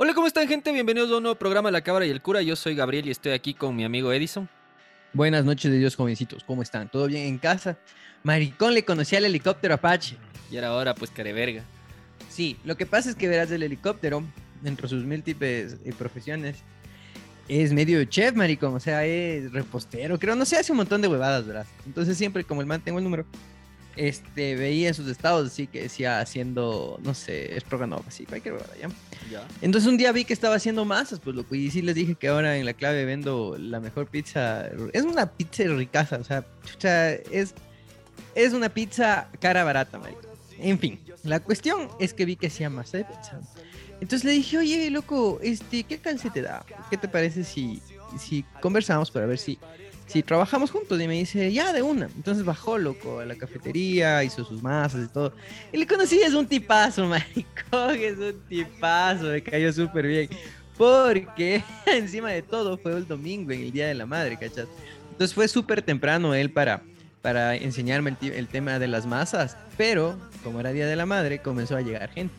Hola, ¿cómo están, gente? Bienvenidos a un nuevo programa La Cabra y el Cura. Yo soy Gabriel y estoy aquí con mi amigo Edison. Buenas noches de Dios, jovencitos. ¿Cómo están? ¿Todo bien en casa? Maricón le conocía al helicóptero Apache. Y era ahora, pues, careverga. Sí, lo que pasa es que verás el helicóptero, entre sus múltiples eh, profesiones, es medio chef, maricón. O sea, es repostero, creo. No sé, hace un montón de huevadas, ¿verdad? Entonces siempre, como el man tengo el número, este, veía en sus estados así que decía haciendo, no sé, es programado así, cualquier huevada, ¿ya? Ya. Entonces un día vi que estaba haciendo masas, pues loco, y sí les dije que ahora en la clave vendo la mejor pizza. Es una pizza ricaza, o sea, chucha, es, es una pizza cara barata, marico. En fin, la cuestión es que vi que hacía masa de pizza. Entonces le dije, oye, loco, este, ¿qué se te da? ¿Qué te parece si, si conversamos para ver si, si trabajamos juntos? Y me dice, ya, de una. Entonces bajó, loco, a la cafetería, hizo sus masas y todo. Y le conocí, es un tipazo, maricón, es un tipazo, me cayó súper bien. Porque encima de todo fue el domingo, en el Día de la Madre, ¿cachas? Entonces fue súper temprano él para, para enseñarme el, el tema de las masas. Pero, como era Día de la Madre, comenzó a llegar gente.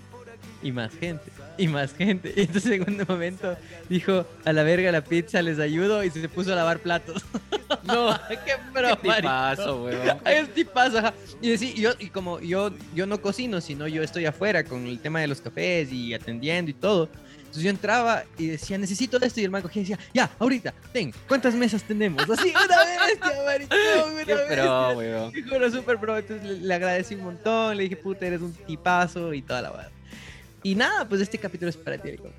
Y más gente. Y más gente. Y entonces en un momento dijo, a la verga la pizza, les ayudo. Y se puso a lavar platos. No, ¡Qué pro, ¿qué tipazo, weón? es tipazo, ajá. Y, y yo, y como yo, yo no cocino, sino yo estoy afuera con el tema de los cafés y atendiendo y todo. Entonces yo entraba y decía, necesito esto. Y el man cogía y decía, ya, ahorita, ten, ¿cuántas mesas tenemos? Así, una bestia, maricón, una Qué bestia. pro, era súper pro. Entonces le, le agradecí un montón. Le dije, puta, eres un tipazo y toda la verdad. Y nada, pues este capítulo es para ti, maricón.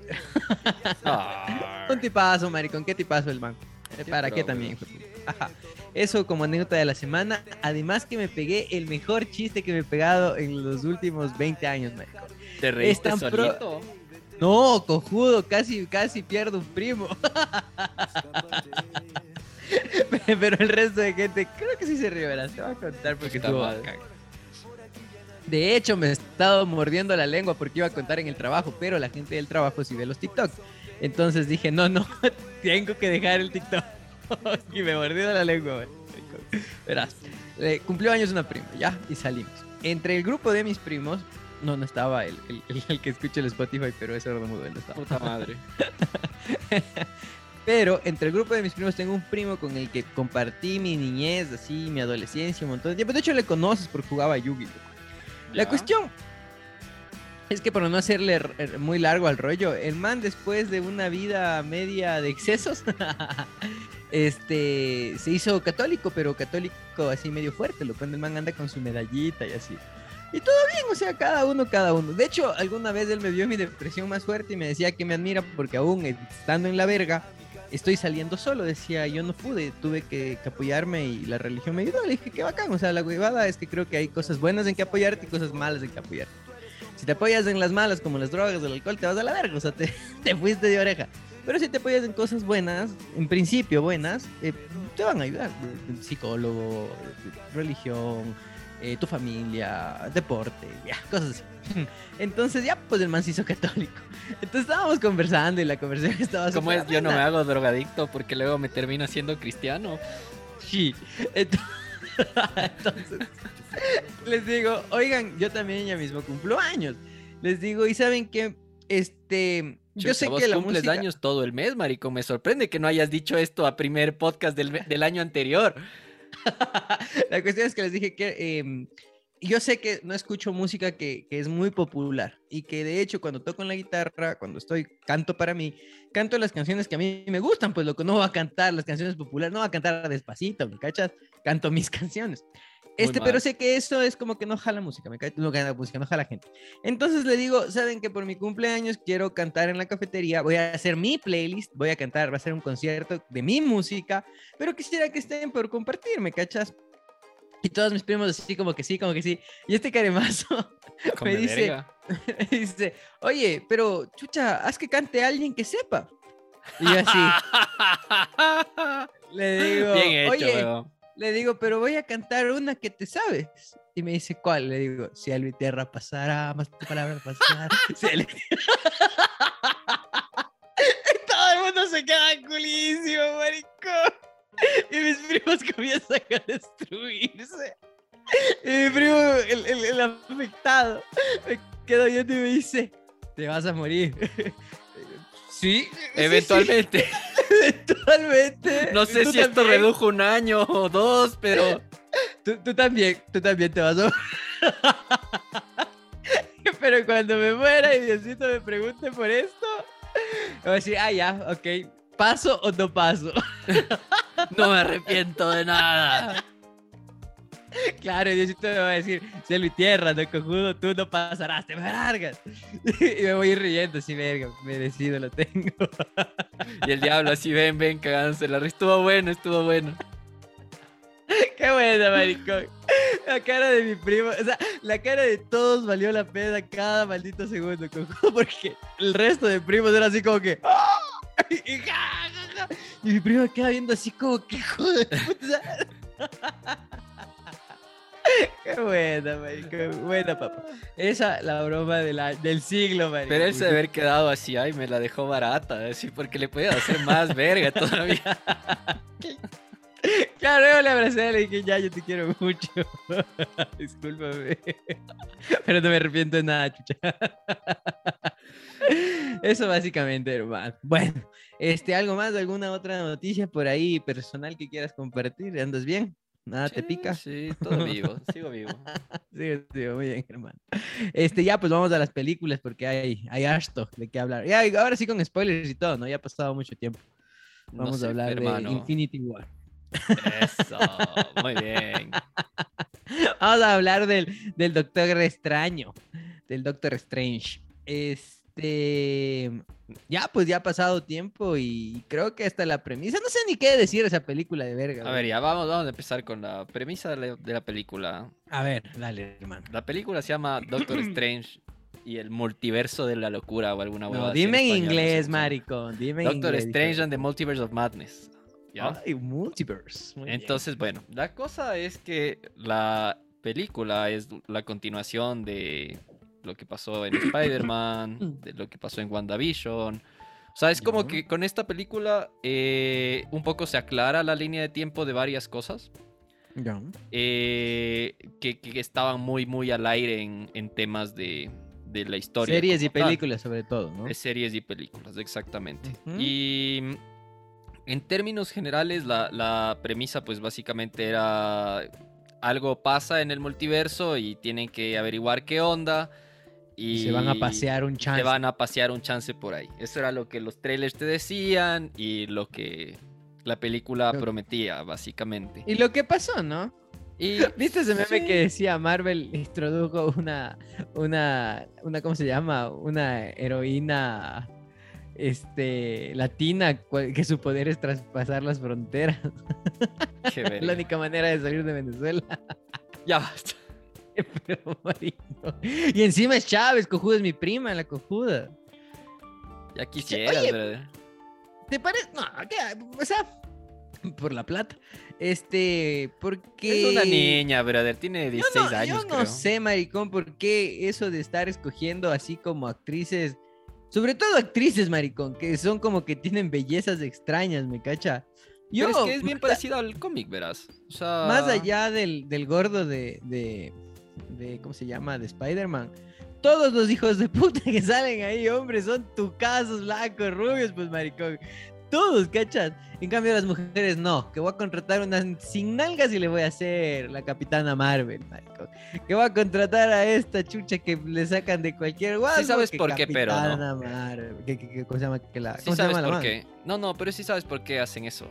Un tipazo, maricón. ¿Qué tipazo el man? Qué ¿Para qué también? Ajá. Eso como anécdota de la semana. Además que me pegué el mejor chiste que me he pegado en los últimos 20 años, maricón. ¿Te reíste tan pro- solito? No, cojudo, casi, casi pierdo un primo. Pero el resto de gente, creo que sí se rió. Te voy a contar porque estuvo bacán. De hecho, me he estado mordiendo la lengua porque iba a contar en el trabajo, pero la gente del trabajo sí ve los TikTok. Entonces dije, no, no, tengo que dejar el TikTok. y me mordió la lengua. Verás, eh, cumplió años una prima, ya, y salimos. Entre el grupo de mis primos, no, no estaba el, el- el- el que escucha el Spotify, pero ese era mudo, él no estaba. Puta madre. Pero entre el grupo de mis primos tengo un primo con el que compartí mi niñez, así, mi adolescencia, un montón de tiempo. De hecho, le conoces porque jugaba Yugi. La cuestión es que para no hacerle muy largo al rollo, el man después de una vida media de excesos, este, se hizo católico, pero católico así medio fuerte, lo cuando el man anda con su medallita y así. Y todo bien, o sea, cada uno, cada uno. De hecho, alguna vez él me vio mi depresión más fuerte y me decía que me admira porque aún estando en la verga, estoy saliendo solo. Decía, yo no pude, tuve que, apoyarme y la religión me ayudó. Le dije, qué bacán. O sea, la huevada es que creo que hay cosas buenas en que apoyarte y cosas malas en que apoyarte. Si te apoyas en las malas, como las drogas, el alcohol, te vas a la verga. O sea, te, te fuiste de oreja. Pero si te apoyas en cosas buenas, en principio buenas, eh, te van a ayudar. Psicólogo, religión, eh, tu familia, deporte, ya, cosas así. Entonces ya, pues el man se hizo católico. Entonces estábamos conversando y la conversación estaba ¿Cómo es? Yo no me hago drogadicto porque luego me termino siendo cristiano. Sí. Ent- Entonces, les digo, oigan, yo también ya mismo cumplo años. Les digo, y saben que, este, yo Chucha, sé vos que la cumples música... años todo el mes, marico. Me sorprende que no hayas dicho esto a primer podcast del, del año anterior. La cuestión es que les dije que em, yo sé que no escucho música que, es muy popular y que de hecho cuando toco en la guitarra, cuando estoy, canto para mí, canto las canciones que a mí me gustan, pues lo que no va a cantar las canciones populares, no va a cantar despacito, ¿me cachas? Canto mis canciones. Este, pero sé que eso es como que no jala música, me cae, no gana música, no jala gente. Entonces le digo, saben que por mi cumpleaños quiero cantar en la cafetería, voy a hacer mi playlist, voy a cantar, va a ser un concierto de mi música, pero quisiera que estén por compartir, ¿me cachas? Y todos mis primos así como que sí, como que sí. Y este caremazo Come dice- me dice, oye, pero chucha, haz que cante alguien que sepa. Y yo así, le digo, Bien hecho, oye. Le digo, pero voy a cantar una que te sabes. Y me dice, ¿cuál? Le digo, si a mi tierra pasara, más tu palabra. Si Todo el mundo se queda culísimo, maricón. Y mis primos comienzan a destruirse. Y mi primo, el, el- el afectado, me quedo viendo y me dice, te vas a morir. Sí, Eventualmente. Eventualmente. No sé si esto también. redujo un año o dos, pero Tú, tú también, tú también te vas a... Pero cuando me muera y Diosito me pregunte por esto, voy a decir, ah, ya, ok, ¿paso o no paso? no me arrepiento de nada. Claro, y Diosito me va a decir, cielo y tierra, no cojudo, tú no pasarás, te me largas. Y me voy a ir riendo, así, verga, merecido lo tengo. Y el diablo así, ven, ven, cagándose la risa. Estuvo bueno, estuvo bueno. Qué buena, maricón. La cara de mi primo, o sea, la cara de todos valió la pena cada maldito segundo, porque el resto de primos era así como que... ¡ah! Y. Y mi primo queda viendo así como que joder. Qué buena, maricón. Buena, papá. Esa la broma de la- del siglo, maricón. Pero él se haber quedado así, ay, me la dejó barata, así, porque le podía hacer más verga todavía. Claro, yo le abracé y le dije, ya, yo te quiero mucho. Discúlpame. Pero no me arrepiento de nada, chucha. Eso básicamente, hermano. Bueno, este, ¿algo más? ¿Alguna otra noticia por ahí personal que quieras compartir? ¿Andas bien? ¿Nada te Sí, pica? Sí, todo vivo, sigo vivo. Sí, sí, muy bien, hermano. Este, ya, pues vamos a las películas porque hay, hay harto de qué hablar. Ya, ahora sí con spoilers y todo, ¿no? Ya ha pasado mucho tiempo. No Vamos sé, a hablar hermano. de Infinity War. Eso, muy bien. Vamos a hablar del, del Doctor Extraño, del Doctor Strange. Este, ya pues ya ha pasado tiempo y creo que hasta la premisa, no sé ni qué decir de esa película de verga. A güey. ver, ya vamos, vamos a empezar con la premisa de la, de la película. a ver, dale, hermano. La película se llama Doctor Strange y el multiverso de la locura o alguna No, huevada dime en español, no sé inglés, maricón, dime en Doctor inglés. Strange and the Multiverse of Madness. ¿ya? Ay, multiverse. muy bien. Entonces, bueno, la cosa es que la película es la continuación de lo que pasó en Spider-Man, de lo que pasó en WandaVision. O sea, es como que con esta película eh, un poco se aclara la línea de tiempo de varias cosas Ya. eh, que, que estaban muy, muy al aire en, en temas de, de la historia. Series y tal. películas sobre todo, ¿no? De series y películas, exactamente. Y mm, en términos generales, la, la premisa, pues básicamente era algo pasa en el multiverso y tienen que averiguar qué onda. Y Y se van a pasear un chance. Se van a pasear un chance por ahí. Eso era lo que los trailers te decían y lo que la película Lo- prometía, básicamente. Y lo que pasó, ¿no? Y ¿Viste ese meme Sí. que decía Marvel introdujo una, una, una, ¿cómo se llama? Una heroína, este, latina, que su poder es traspasar las fronteras. qué la única manera de salir de Venezuela. Ya basta. Pero, marico. Y encima es Chávez, cojuda es mi prima, la cojuda. Ya quisieras, Oye, brother. ¿Te parece? No, ¿qué? O sea, por la plata. Este, porque... Es una niña, brother. Tiene Yo 16 no, años, yo no creo. sé, maricón, por qué eso de estar escogiendo así como actrices, sobre todo actrices, maricón, que son como que tienen bellezas extrañas, ¿me cacha? Yo, Pero es que es bien parecido al cómic, verás. O sea, Más allá del, del gordo de, de, de, ¿cómo se llama? De Spider-Man. Todos los hijos de puta que salen ahí, hombre, son tucazos, blancos, rubios, pues maricón. Todos, ¿cachas? En cambio las mujeres no, que voy a contratar unas sin nalgas y le voy a hacer la capitana Marvel, maricón. Que voy a contratar a esta chucha que le sacan de cualquier guapo. sabes que por qué, pero no. Marvel. ¿Qué, qué- qué- cómo se llama? Que la, Sí ¿Cómo se sabes llama por qué. No, no, pero sí sabes por qué hacen eso.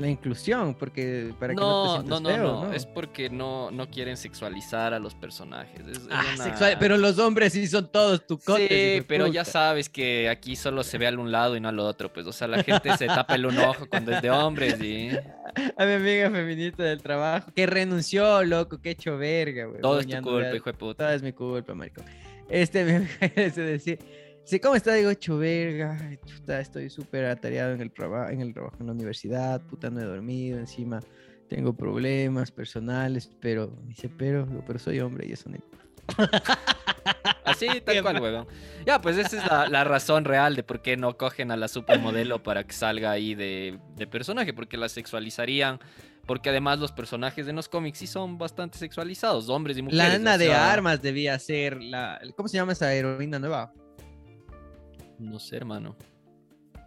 La inclusión, porque para que no, No, te no, sientas no, feo, no. Es porque no, no quieren sexualizar a los personajes. Es- es Ah, una- sexual, pero los hombres sí son todos tucotes. Sí, pero ya sabes que aquí solo se ve al un lado y no al otro. Pues, o sea, la gente se tapa el un ojo cuando es de hombres y A mi amiga feminista del trabajo, que renunció, loco, que hecho verga, güey. todo es tu culpa, hijo de puta. Todo es mi culpa, marico. Este, amiga se decía, sí, ¿cómo está? Digo, hecho verga, ay, chuta, estoy súper atareado en el trabajo, en el trabajo en la universidad, puta, no he dormido, encima tengo problemas personales, pero, dice, pero, pero soy hombre y eso no Así, tal cual, huevón. Ya, pues esa es la, la razón real de por qué no cogen a la supermodelo para que salga ahí de, de personaje, porque la sexualizarían. Porque además los personajes de los cómics sí son bastante sexualizados, hombres y mujeres. La Ana o de Armas debía ser la, ¿cómo se llama esa heroína nueva? No sé, hermano.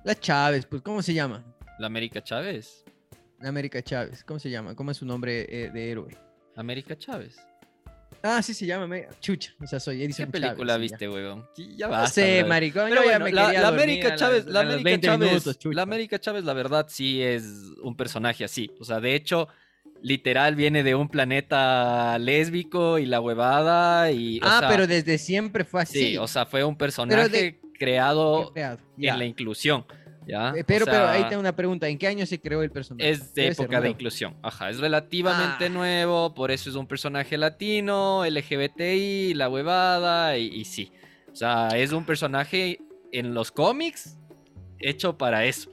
La Chávez, pues, ¿cómo se llama? La América Chávez. La América Chávez, ¿cómo se llama? ¿Cómo es su nombre eh, de héroe? América Chávez. Ah, sí se llama Amé- Chucha, o sea, soy Edison ¿Qué película Chávez, viste, huevón? Sí, Ya ya. No basta, sé, brother. maricón, Pero yo ya bueno, me la, quería la América Chávez, la América 20 Chávez, minutos, la América Chávez, la verdad sí es un personaje así. O sea, de hecho, literal viene de un planeta lésbico y la huevada y. o Ah, sea, pero desde siempre fue así. sí, o sea, fue un personaje de- creado en la inclusión. ¿ya? Eh, O Pero, pero ahí tengo una pregunta. ¿En qué año se creó el personaje? Es de Debe época de inclusión. Ajá, es relativamente Ah. nuevo, por eso es un personaje latino, LGBTI, la huevada, y, y sí. O sea, es un personaje en los cómics hecho para eso.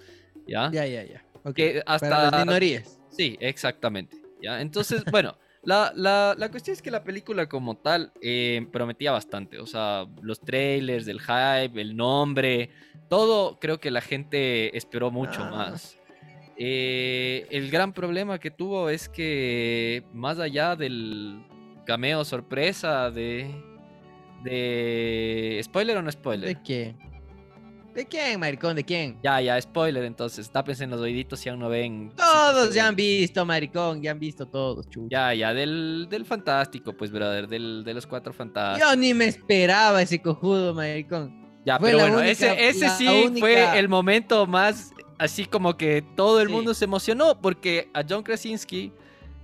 ¿Ya? Ya, ya, ya. Ok, Que hasta. Para las minorías. Sí, exactamente. ¿ya? Entonces, bueno, la, la- la cuestión es que la película como tal eh, prometía bastante. O sea, los trailers, el hype, el nombre, todo creo que la gente esperó mucho Ah. más. Eh, el gran problema que tuvo es que más allá del cameo sorpresa de... de ¿Spoiler o no spoiler? ¿De quién? ¿De quién, maricón? ¿De quién? Ya, ya, spoiler entonces. Tápense en los oíditos si aún no ven. Todos ya han visto, maricón. Ya han visto todos, chucha. Ya, ya, del, del fantástico, pues, brother, del, de los cuatro fantásticos. Yo ni me esperaba ese cojudo, maricón. Ya, fue pero bueno, única- ese, ese sí única- fue el momento más, así como que todo el Sí. mundo se emocionó, porque a John Krasinski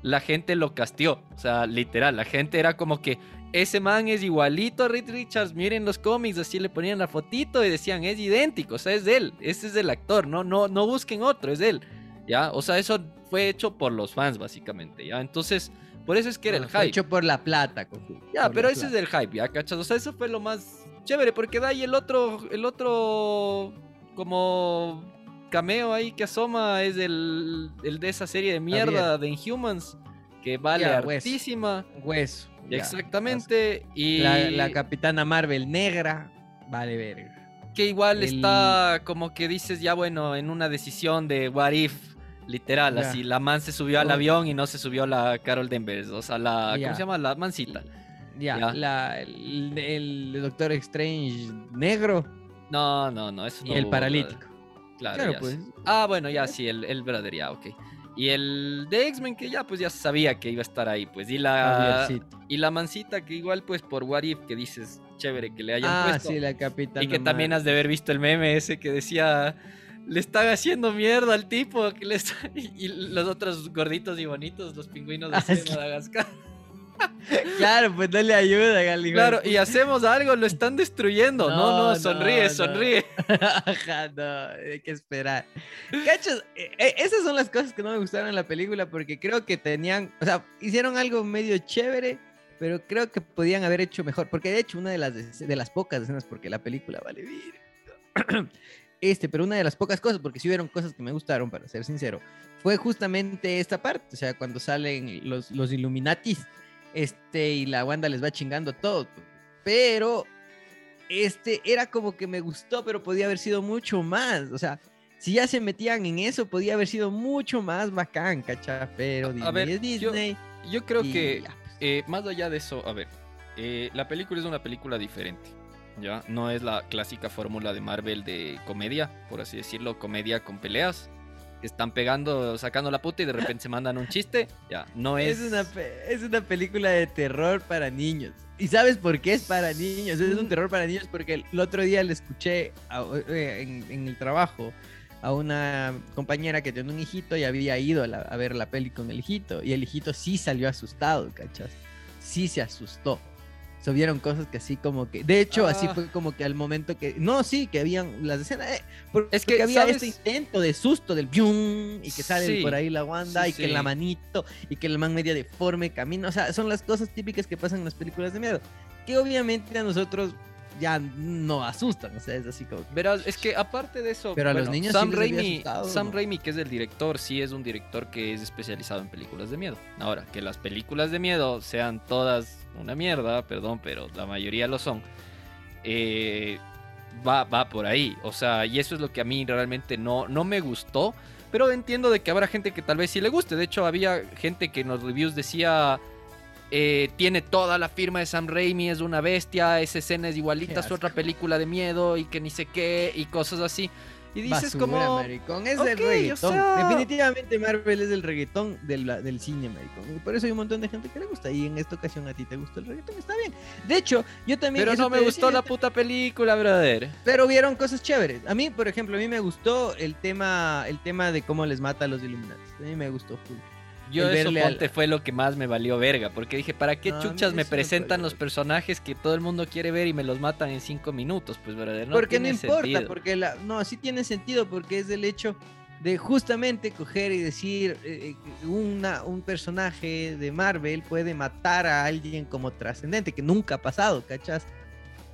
la gente lo castió, o sea, literal, la gente era como que ese man es igualito a Reed Richards, miren los cómics, así le ponían la fotito y decían, es idéntico, o sea, es de él, ese es el actor, no, no, no busquen otro, es de él, ¿ya? O sea, eso fue hecho por los fans, básicamente, ¿ya? Entonces, por eso es que era el No, hype. Hecho por la plata, cojudo. Ya, por pero ese es el hype, ¿ya? ¿Cachas? O sea, eso fue lo más chévere, porque de ahí el otro, el otro como cameo ahí que asoma es el, el de esa serie de mierda de Inhumans, que vale Ya, hartísima. Hueso. ya. Exactamente. Y La, la capitana Marvel negra. Vale, verga. que igual el- está como que dices, ya bueno, en una decisión de what if. Literal, Ya. así la man se subió al avión y no se subió la Carol Danvers, o sea, la. ¿cómo se llama? La mancita. Ya, Ya. La, el, el Doctor Strange negro No, no, no, eso y el paralítico. Claro, Claro, pues. sí. Ah, bueno, ya sí, el, el brother, ya, ok. Y el de X-Men que ya pues ya sabía que iba a estar ahí, pues. Y la, Javiercito. y la mancita que igual pues por What If que dices, chévere que le hayan Ah, puesto. sí, la capitana y que también has de haber visto el meme ese que decía, le están haciendo mierda al tipo. Que le está-" y, los otros gorditos y bonitos, los pingüinos de Ah. Madagascar. Claro, pues no le ayuda, gal, hijo de Claro, y hacemos algo, lo están destruyendo. No, no, No, sonríe, no, no. sonríe. Ajá, no, hay que esperar. Cachos, Eh, eh, esas son las cosas que no me gustaron en la película porque creo que tenían, o sea, hicieron algo medio chévere, pero creo que podían haber hecho mejor. Porque de hecho, una de las, de, las pocas escenas, porque la película vale vir. Este, pero una de las pocas cosas, porque sí hubieron cosas que me gustaron, para ser sincero, fue justamente esta parte, o sea, cuando salen los, los Illuminatis, este, y la Wanda les va chingando todo. Pero este era como que me gustó, pero podía haber sido mucho más. O sea, si ya se metían en eso, podía haber sido mucho más bacán, ¿cachá? Pero A- Disney a ver, es yo- Disney. Yo creo y que ya, pues. Eh, más allá de eso, a ver, eh, la película es una película diferente, ¿ya? No es la clásica fórmula de Marvel de comedia, por así decirlo, comedia con peleas. Están pegando, sacando la puta y de repente se mandan un chiste, ya, no es... Es una, pe- es una película de terror para niños. ¿Y sabes por qué es para niños? Es un terror para niños porque el, otro día le escuché a- eh, en, en el trabajo a una compañera que tenía un hijito y había ido a, la- a ver la peli con el hijito. Y el hijito sí salió asustado, ¿cachas? Sí se asustó. Se vieron cosas que así como que... De hecho, así Ah. fue como que al momento que... No, sí, que habían las escenas... eh, porque Es que, había ¿sabes? este intento de susto del bium y que sale Sí, por ahí la Wanda sí, y que la sí. manito y que el man media deforme camina. O sea, son las cosas típicas que pasan en las películas de miedo. Que obviamente a nosotros ya no asustan. O sea, es así como. Verás, es que aparte de eso, Pero a los niños sí Sam Raimi, asustado, Sam ¿no? Raimi, que es el director, sí es un director que es especializado en películas de miedo. Ahora, que las películas de miedo sean todas una mierda, perdón, pero la mayoría lo son, eh, va, va por ahí. O sea, y eso es lo que a mí realmente no, no me gustó. Pero entiendo de que habrá gente que tal vez sí le guste. De hecho, había gente que en los reviews decía... eh, tiene toda la firma de Sam Raimi, es una bestia, esa escena es igualita a su otra película de miedo y que ni sé qué y cosas así. Y dices Basura, como... maricón. Es ok, el o reggaetón. sea- Definitivamente Marvel es el reggaetón del, del cine, maricón. Y por eso hay un montón de gente que le gusta. Y en esta ocasión a ti te gustó el reggaetón. Está bien. De hecho, yo también. Pero no me gustó decía, la puta película, brother. Pero vieron cosas chéveres. A mí, por ejemplo, a mí me gustó el tema, el tema de cómo les mata a los Illuminati. A mí me gustó full. Yo El eso verle al- ponte fue lo que más me valió verga, porque dije, ¿para qué No, chuchas me presentan los personajes que todo el mundo quiere ver y me los matan en cinco minutos? Pues, brother, no porque no importa, sentido. porque la, no, sí tiene sentido, porque es el hecho de justamente coger y decir eh, eh, una, un personaje de Marvel puede matar a alguien como trascendente, que nunca ha pasado, ¿cachas?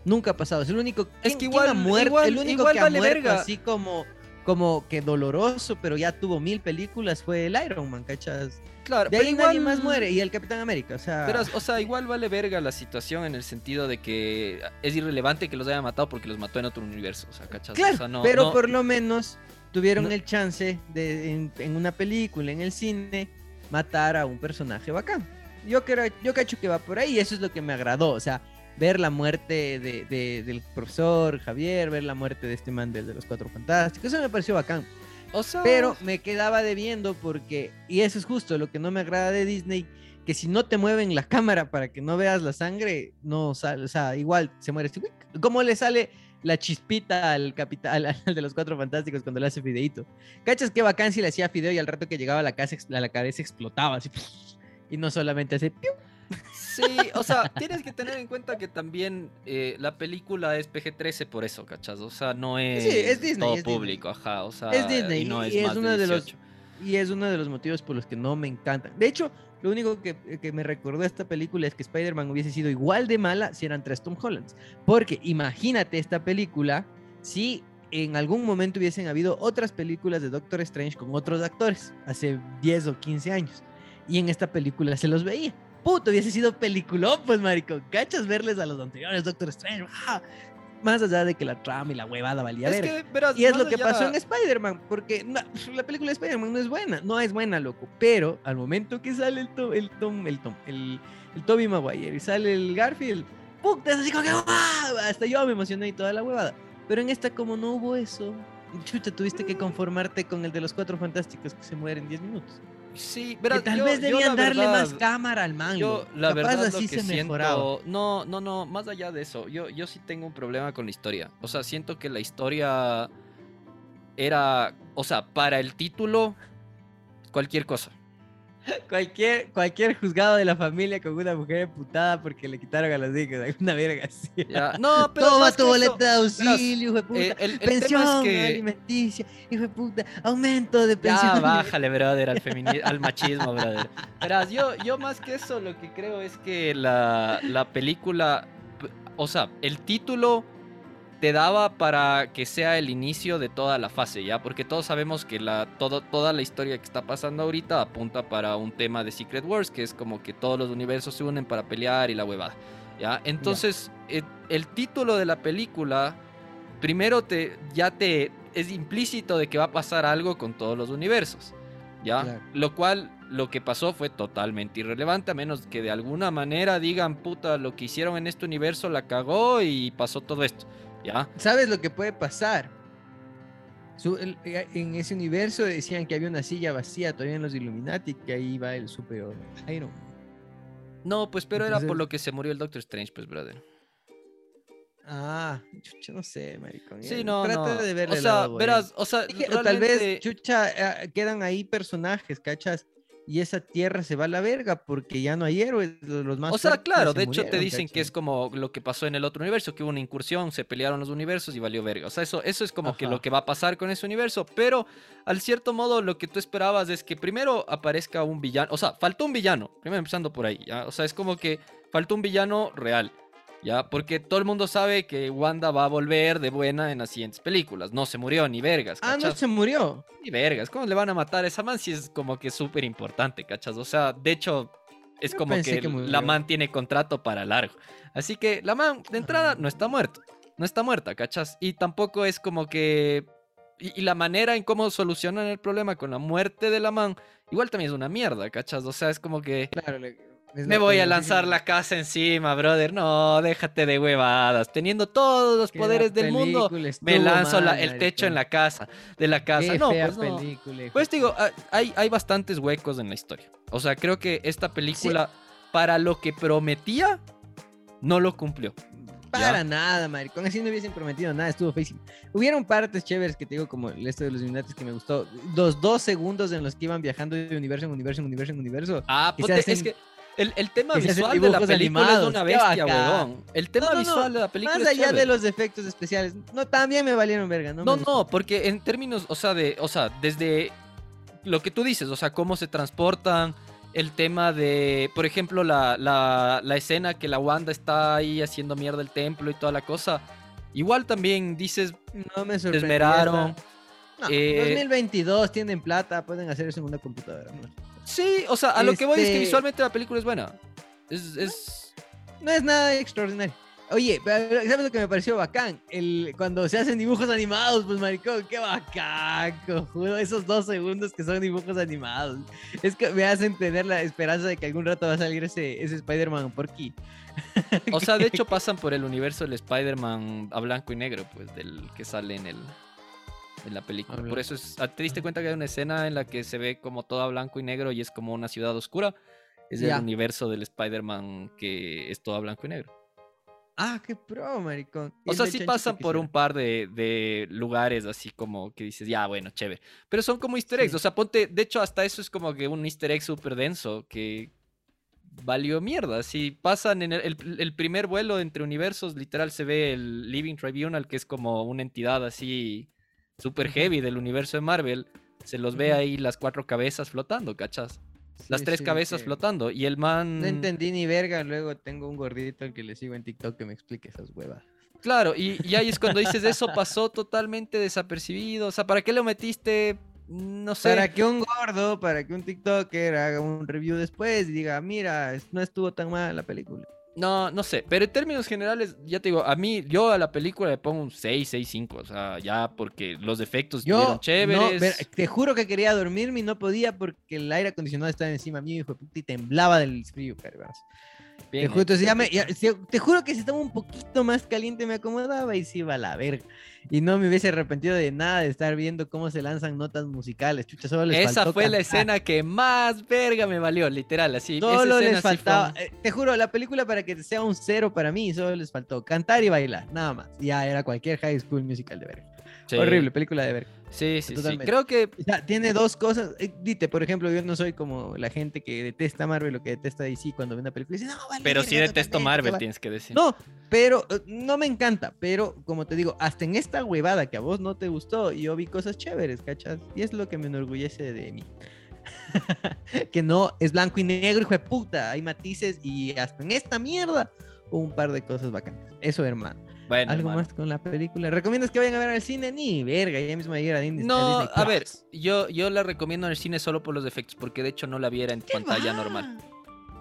Nunca ha pasado. Es el único Es ¿quién- que igual- ha muerto? igual- el único igual que ha vale muerto verga. así como, como que doloroso, pero ya tuvo mil películas, fue el Iron Man, ¿cachas? Claro, De pero ahí igual nadie más muere, y el Capitán América, o sea... Pero, o sea, igual vale verga la situación en el sentido de que es irrelevante que los haya matado porque los mató en otro universo. O sea, ¿cachas? Claro, O sea, no- pero no- por lo menos tuvieron No- el chance de en, en una película, en el cine, matar a un personaje bacán. Yo creo, yo cacho que va por ahí, y eso es lo que me agradó, o sea, ver la muerte de, de- del profesor Javier, ver la muerte de este man del de los Cuatro Fantásticos, eso me pareció bacán. o sea, Pero me quedaba debiendo porque, y eso es justo lo que no me agrada de Disney, que si no te mueven la cámara para que no veas la sangre, no sale, o sea, igual se muere este. ¿Cómo le sale la chispita al capital, al de los cuatro fantásticos cuando le hace fideito? ¿Cachas qué bacán si le hacía fideo y al rato que llegaba a la casa, a la cabeza explotaba así? Y no solamente hace piu. Sí, o sea, tienes que tener en cuenta que también eh, la película es PG-13 por eso, ¿cachas? O sea, no es, es Disney, todo es Disney. público, ajá, o sea, Es Disney y no y es, es uno de de los- 18. Y es uno de los motivos por los que no me encantan. De hecho, lo único que, que me recordó esta película es que Spider-Man hubiese sido igual de mala si eran tres Tom Hollands. Porque imagínate esta película si en algún momento hubiesen habido otras películas de Doctor Strange con otros actores hace 10 o 15 años. Y en esta película se los veía. Puto, hubiese sido peliculón, pues, marico. ¿Cachas verles a los anteriores Doctor Strange? ¡Ah! Más allá de que la trama y la huevada valía Es verga. que, verás, Y es lo que allá- pasó en Spider-Man, porque no, la película de Spider-Man no es buena, no es buena, loco. Pero al momento que sale el Tom, el Tom, el Tom, el, el Tobey Maguire y sale el Garfield, ¡puta! Así como que ¡guau! Hasta yo me emocioné y toda la huevada. Pero en esta, como no hubo eso, chucha, tuviste que conformarte con el de los cuatro fantásticos que se mueren en 10 minutos. Sí, verás, que tal yo- vez debían darle más cámara al man. Yo, la Capaz verdad, así lo que se mejoraba. siento. No, no, no, más allá de eso. Yo, yo sí tengo un problema con la historia. O sea, siento que la historia era. O sea, para el título, cualquier cosa. Cualquier, cualquier juzgado de la familia con una mujer emputada porque le quitaron a los hijos, alguna verga así. Ya, No, pero. Toma tu boleta eso, de auxilio, hijo de puta. eh, el, el pensión tema es que. alimenticia, hijo de puta. Aumento de pensión. Ya, bájale, brother, al, femini- al machismo, brother. Verás, yo, yo más que eso, lo que creo es que la, la película, o sea, el título te daba para que sea el inicio de toda la fase, ¿ya? Porque todos sabemos que la, todo, toda la historia que está pasando ahorita apunta para un tema de Secret Wars, que es como que todos los universos se unen para pelear y la huevada, ¿ya? Entonces, eh, el título de la película, primero te, ya te, es implícito de que va a pasar algo con todos los universos, ¿ya? Lo cual, lo que pasó fue totalmente irrelevante, a menos que de alguna manera digan, puta, lo que hicieron en este universo la cagó y pasó todo esto, ¿ya? ¿Sabes lo que puede pasar? Su- el- eh, en ese universo decían que había una silla vacía todavía en los Illuminati, que ahí va el superior Iron Man. No, pues pero era por lo que se murió el Doctor Strange, pues, brother. Ah, chucha, no sé, maricón. Sí, no, Trata no. de verle o sea, lado verás, o sea, o tal vez, chucha, eh, quedan ahí personajes, ¿cachas? Y esa tierra se va a la verga porque ya no hay héroes, los más O sea, claro, se de hecho te dicen que es como lo que pasó en el otro universo, que hubo una incursión, se pelearon los universos y valió verga. O sea, eso, eso es como que lo que va a pasar con ese universo, pero al cierto modo lo que tú esperabas es que primero aparezca un villano, o sea, faltó un villano, primero empezando por ahí, ¿ya? O sea, es como que faltó un villano real, ¿ya? Porque todo el mundo sabe que Wanda va a volver de buena en las siguientes películas, no se murió ni vergas, Ah, no se murió. Ni vergas, ¿cómo le van a matar a esa man si es como que súper importante, cachas? O sea, de hecho, es Yo como que, que la man tiene contrato para largo. Así que la man, de entrada, no está muerta. No está muerta, cachas. Y tampoco es como que... Y, y la manera en cómo solucionan el problema con la muerte de la man, igual también es una mierda, cachas. O sea, es como que... Claro, le- Me voy a lanzar la casa encima, brother. No, déjate de huevadas. Teniendo todos los poderes del mundo, me lanzo la- el techo en la casa, de la casa. Qué no, fea pues no. película, Pues digo, hay, hay bastantes huecos en la historia. O sea, creo que esta película, para lo que prometía, no lo cumplió. Para nada, maricón. Así no hubiesen prometido nada, estuvo feísimo. Hubieron partes chéveres que te digo, como el esto de los Illuminati que me gustó. Los dos segundos en los que iban viajando de universo en universo en universo en universo. Ah, se es que el, el tema que visual de la película animados, es una bestia, huevón. El tema No, no, no, visual de la película Más es allá de los efectos especiales. No, también me valieron verga, ¿no? No, me no, porque en términos, o sea, de, o sea, desde lo que tú dices, o sea, cómo se transportan, el tema de, por ejemplo, la, la, la escena que la Wanda está ahí haciendo mierda el templo y toda la cosa. Igual también dices, No me esmeraron. No, Eh, 2022 tienen plata, pueden hacer eso en una computadora. ¿no? Sí, o sea, a lo que voy es que Este- visualmente la película es buena. Es, es... No es nada extraordinario. Oye, pero ¿sabes lo que me pareció bacán? El, cuando se hacen dibujos animados, pues maricón, qué bacán, cojudo. Esos dos segundos que son dibujos animados. Es que me hacen tener la esperanza de que algún rato va a salir ese, ese Spider-Man porky. O sea, de hecho pasan por el universo del Spider-Man a blanco y negro, pues, del que sale en el en la película. Por eso es, ah, te diste cuenta que hay una escena en la que se ve como todo a blanco y negro y es como una ciudad oscura. Es el universo del Spider-Man que es todo a blanco y negro. Ah, qué pro, maricón. O sea, sí pasan por un par de, de lugares así como que dices, ya, bueno, chévere. Pero son como easter eggs. Sí. O sea, ponte, de hecho, hasta eso es como que un easter egg súper denso que valió mierda. Si pasan en el, el- el primer vuelo entre universos, literal se ve el Living Tribunal, que es como una entidad así súper heavy del universo de Marvel. Se los ve ahí las cuatro cabezas flotando, ¿cachas? Las Sí, tres sí, cabezas que flotando. Y el man... No entendí ni verga. Luego tengo un gordito al que le sigo en TikTok que me explique esas huevas. Claro, y, y ahí es cuando dices eso pasó totalmente desapercibido. O sea, ¿para qué lo metiste? No sé. Para que un gordo, para que un TikToker haga un review después y diga, mira, no estuvo tan mal la película. No, no sé. Pero en términos generales, ya te digo, a mí, yo a la película le pongo un 6, 6, 5. O sea, ya porque los efectos Yo, estuvieron no, chéveres. ver- te juro que quería dormirme y no podía porque el aire acondicionado estaba encima mío, hijo de puta, y temblaba del frío, cargas. Bien Te, ju- entonces hecho. ya me- ya- te, te juro que si estaba un poquito más caliente me acomodaba y se iba a la verga. Y no me hubiese arrepentido de nada de estar viendo cómo se lanzan notas musicales. Chucha, solo les Esa fue la escena que más verga me valió, literal. Así. Solo les fue faltaba, un- eh, te juro, la película para que sea un cero para mí, solo les faltó cantar y bailar, nada más. Ya era cualquier high school musical de verga. Sí. Horrible, película de verga. Sí, sí, sí. Totalmente. Creo que O sea, tiene dos cosas. eh, Dite, por ejemplo, yo no soy como la gente que detesta Marvel o que detesta DC cuando ve una película y dice, no, vale. Pero sí verga detesto Marvel, que va". tienes que decir. No, pero eh, no me encanta. Pero como te digo, hasta en esta huevada que a vos no te gustó, yo vi cosas chéveres, ¿cachas? Y es lo que me enorgullece de mí. que no es blanco y negro, hijo de puta. Hay matices y hasta en esta mierda hubo un par de cosas bacanas. Eso, hermano. Bueno, Algo hermano. más con la película. ¿Recomiendas que vayan a ver al cine? Ni verga, ya mismo ayer a Disney. No, Disney a ver, yo, yo la recomiendo en el cine solo por los efectos, porque de hecho no la viera en ¿Qué pantalla va? normal.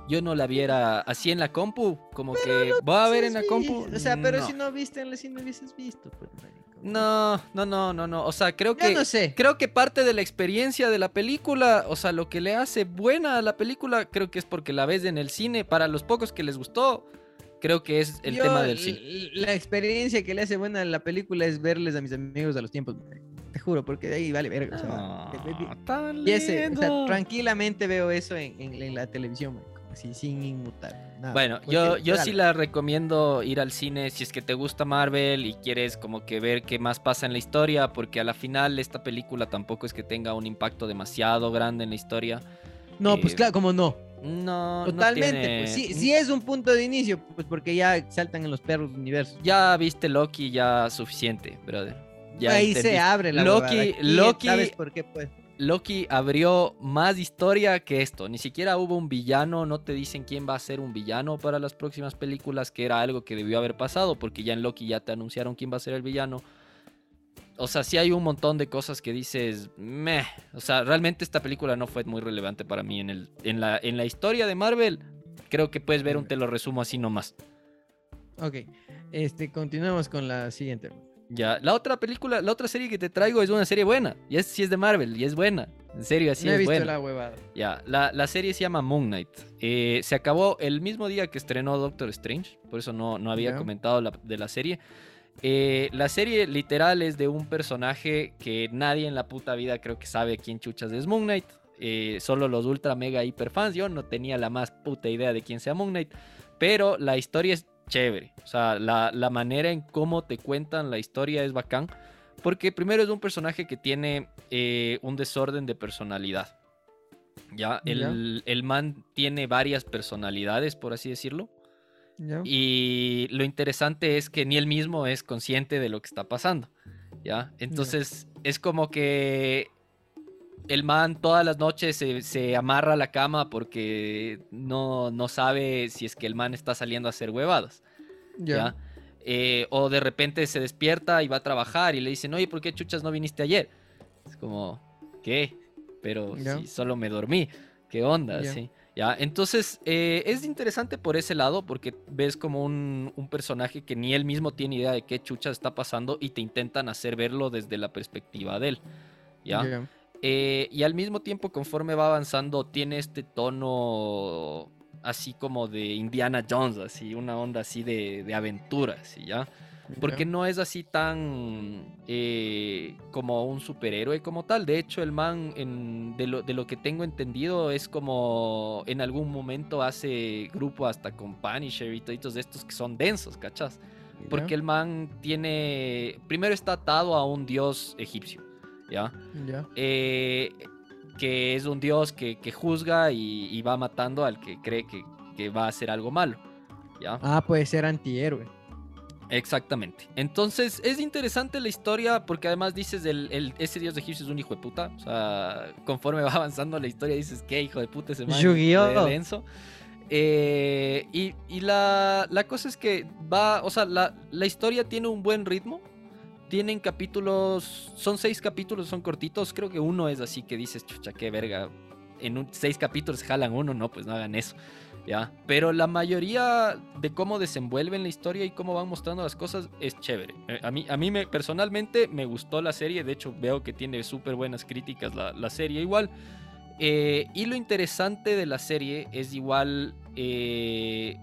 Yo no la viera así en la compu, como que voy a ver en la compu. O sea, pero no. si no viste en el cine hubieses visto, pues. No, no, no, no, no. O sea, creo Yo que no sé. creo que parte de la experiencia de la película, o sea, lo que le hace buena a la película, creo que es porque la ves en el cine. Para los pocos que les gustó, creo que es el Yo, tema del cine. La experiencia que le hace buena a la película es verles a mis amigos a los tiempos. Te juro, porque de ahí vale verga. o sea, Ah, y ese, o sea, lindo. tranquilamente veo eso en, en- en la televisión, así sin inmutar. nada. Bueno, yo, yo sí la recomiendo ir al cine si es que te gusta Marvel y quieres como que ver qué más pasa en la historia, porque a la final esta película tampoco es que tenga un impacto demasiado grande en la historia. No, pues eh, claro, como no. No, no Totalmente. tiene- Pues sí, sí es un punto de inicio, pues porque ya saltan en los perros universos. Ya viste Loki, ya suficiente, brother. Ya Ahí se abre la Loki- Loki- ¿Sabes por qué? Pues. Loki abrió más historia que esto. Ni siquiera hubo un villano, no te dicen quién va a ser un villano para las próximas películas, que era algo que debió haber pasado, porque ya en Loki ya te anunciaron quién va a ser el villano. O sea, sí hay un montón de cosas que dices, meh. O sea, realmente esta película no fue muy relevante para mí en, el, en, la, en la historia de Marvel. Creo que puedes ver un te lo resumo así nomás. Ok, este, continuamos con la siguiente. Ya, la otra película, la otra serie que te traigo es una serie buena. Y es, sí es de Marvel y es buena. En serio, así no he es visto bueno. la huevada. Ya, la, la serie se llama Moon Knight. Eh, se acabó el mismo día que estrenó Doctor Strange, por eso no, no había Ya. comentado la- de la serie. Eh, la serie literal es de un personaje que nadie en la puta vida creo que sabe quién chuchas es Moon Knight. Eh, solo los ultra mega hiper fans. Yo no tenía la más puta idea de quién sea Moon Knight. Pero la historia es chévere. O sea, la, la manera en cómo te cuentan la historia es bacán. Porque primero es un personaje que tiene eh, un desorden de personalidad. Ya, el, el man tiene varias personalidades, por así decirlo. ¿Ya? Y lo interesante es que ni él mismo es consciente de lo que está pasando. ¿Ya? Entonces es como que el man todas las noches se, se amarra a la cama porque no, no sabe si es que el man está saliendo a hacer huevadas. Ya. ¿ya? Eh, o de repente se despierta y va a trabajar y le dicen, oye, ¿por qué chuchas no viniste ayer? Es como, ¿qué? Pero si solo me dormí, ¿qué onda? Sí, ¿ya? Entonces, eh, es interesante por ese lado porque ves como un, un personaje que ni él mismo tiene idea de qué chuchas está pasando y te intentan hacer verlo desde la perspectiva de él, ¿ya? Eh, y al mismo tiempo, conforme va avanzando, tiene este tono así como de Indiana Jones, así, una onda así de, de aventuras, ¿sí, ¿ya? Porque no es así tan eh, como un superhéroe como tal. De hecho, el man, en- de, lo, de lo que tengo entendido, es como en algún momento hace grupo hasta con Punisher y todos estos que son densos, ¿cachas? Porque el man tiene. Primero está atado a un dios egipcio, ¿ya? Ya. eh, que es un dios que, que juzga y, y va matando al que cree que, que va a hacer algo malo. ¿ya? Ah, puede ser antihéroe. Exactamente. Entonces es interesante la historia porque además dices, el, el- ese dios de egipcio es un hijo de puta. O sea, conforme va avanzando la historia dices, qué hijo de puta ese man. Yu-Gi-Oh! de denso. Eh, y y la, la cosa es que va, o sea, la, la historia tiene un buen ritmo. Tienen capítulos, son seis capítulos, son cortitos. Creo que uno es así que dices, chucha, qué verga. En un, seis capítulos jalan uno, no, pues no hagan eso. Pero la mayoría de cómo desenvuelven la historia y cómo van mostrando las cosas es chévere. Eh, A mí, a mí me, personalmente me gustó la serie, de hecho veo que tiene súper buenas críticas la, la serie igual. Eh, y lo interesante de la serie es igual eh,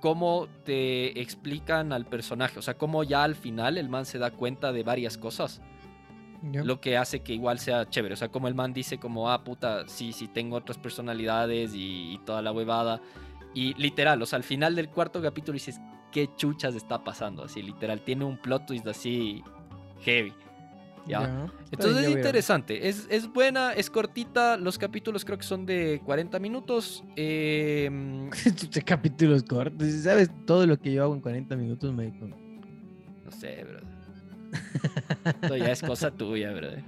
cómo te explican al personaje, o sea, cómo ya al final el man se da cuenta de varias cosas Ya. lo que hace que igual sea chévere. O sea, como el man dice como, ah, puta, sí, sí, tengo otras personalidades y, y toda la huevada. Y literal, o sea, al final del cuarto capítulo dices, ¿qué chuchas está pasando? Así, literal, tiene un plot twist así heavy. ¿Ya? Ya. Entonces Ya es interesante, es, es buena, es cortita, los capítulos creo que son de 40 minutos. eh, capítulos cortos. ¿Sabes todo lo que yo hago en 40 minutos, marico? no sé, brother. Esto ya es cosa tuya, brother.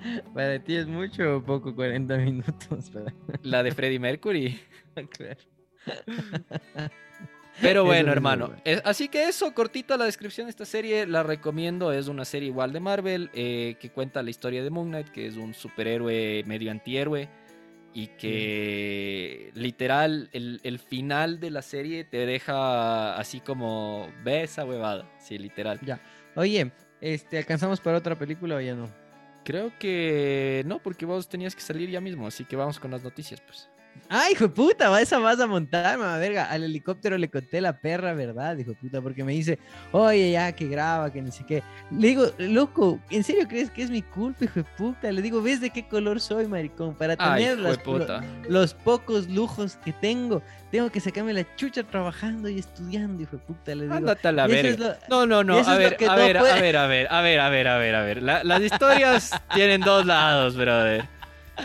Para ti es mucho o poco 40 minutos. Para... La de Freddie Mercury. Claro. Pero bueno, es hermano. así que eso, cortita la descripción de esta serie, la recomiendo. Es una serie igual de Marvel eh, que cuenta la historia de Moon Knight, que es un superhéroe medio antihéroe. Y que literal, el, el final de la serie te deja así como, ve esa huevada. Sí, literal. Ya. Oye, este, ¿alcanzamos para otra película o ya no? Creo que no, porque vos tenías que salir ya mismo. Así que vamos con las noticias, pues. ¡Ay, hijo de puta! va, Esa vas a montar, mamá verga. Al helicóptero le conté la perra, ¿verdad? Hijo de puta, porque me dice, oye, ya, que graba, que ni sé qué. Le digo, loco, ¿en serio crees que es mi culpa, hijo de puta? Le digo, ¿ves de qué color soy, maricón? Para Ay, tener las- puta. los pocos lujos que tengo, tengo que sacarme la chucha trabajando y estudiando, hijo de puta. Le digo, Ándate a la "Y eso verga. lo- No, no, no. A ver, a ver, a ver, a ver, a ver, a ver, a ver, a ver. La- las historias tienen dos lados, brother.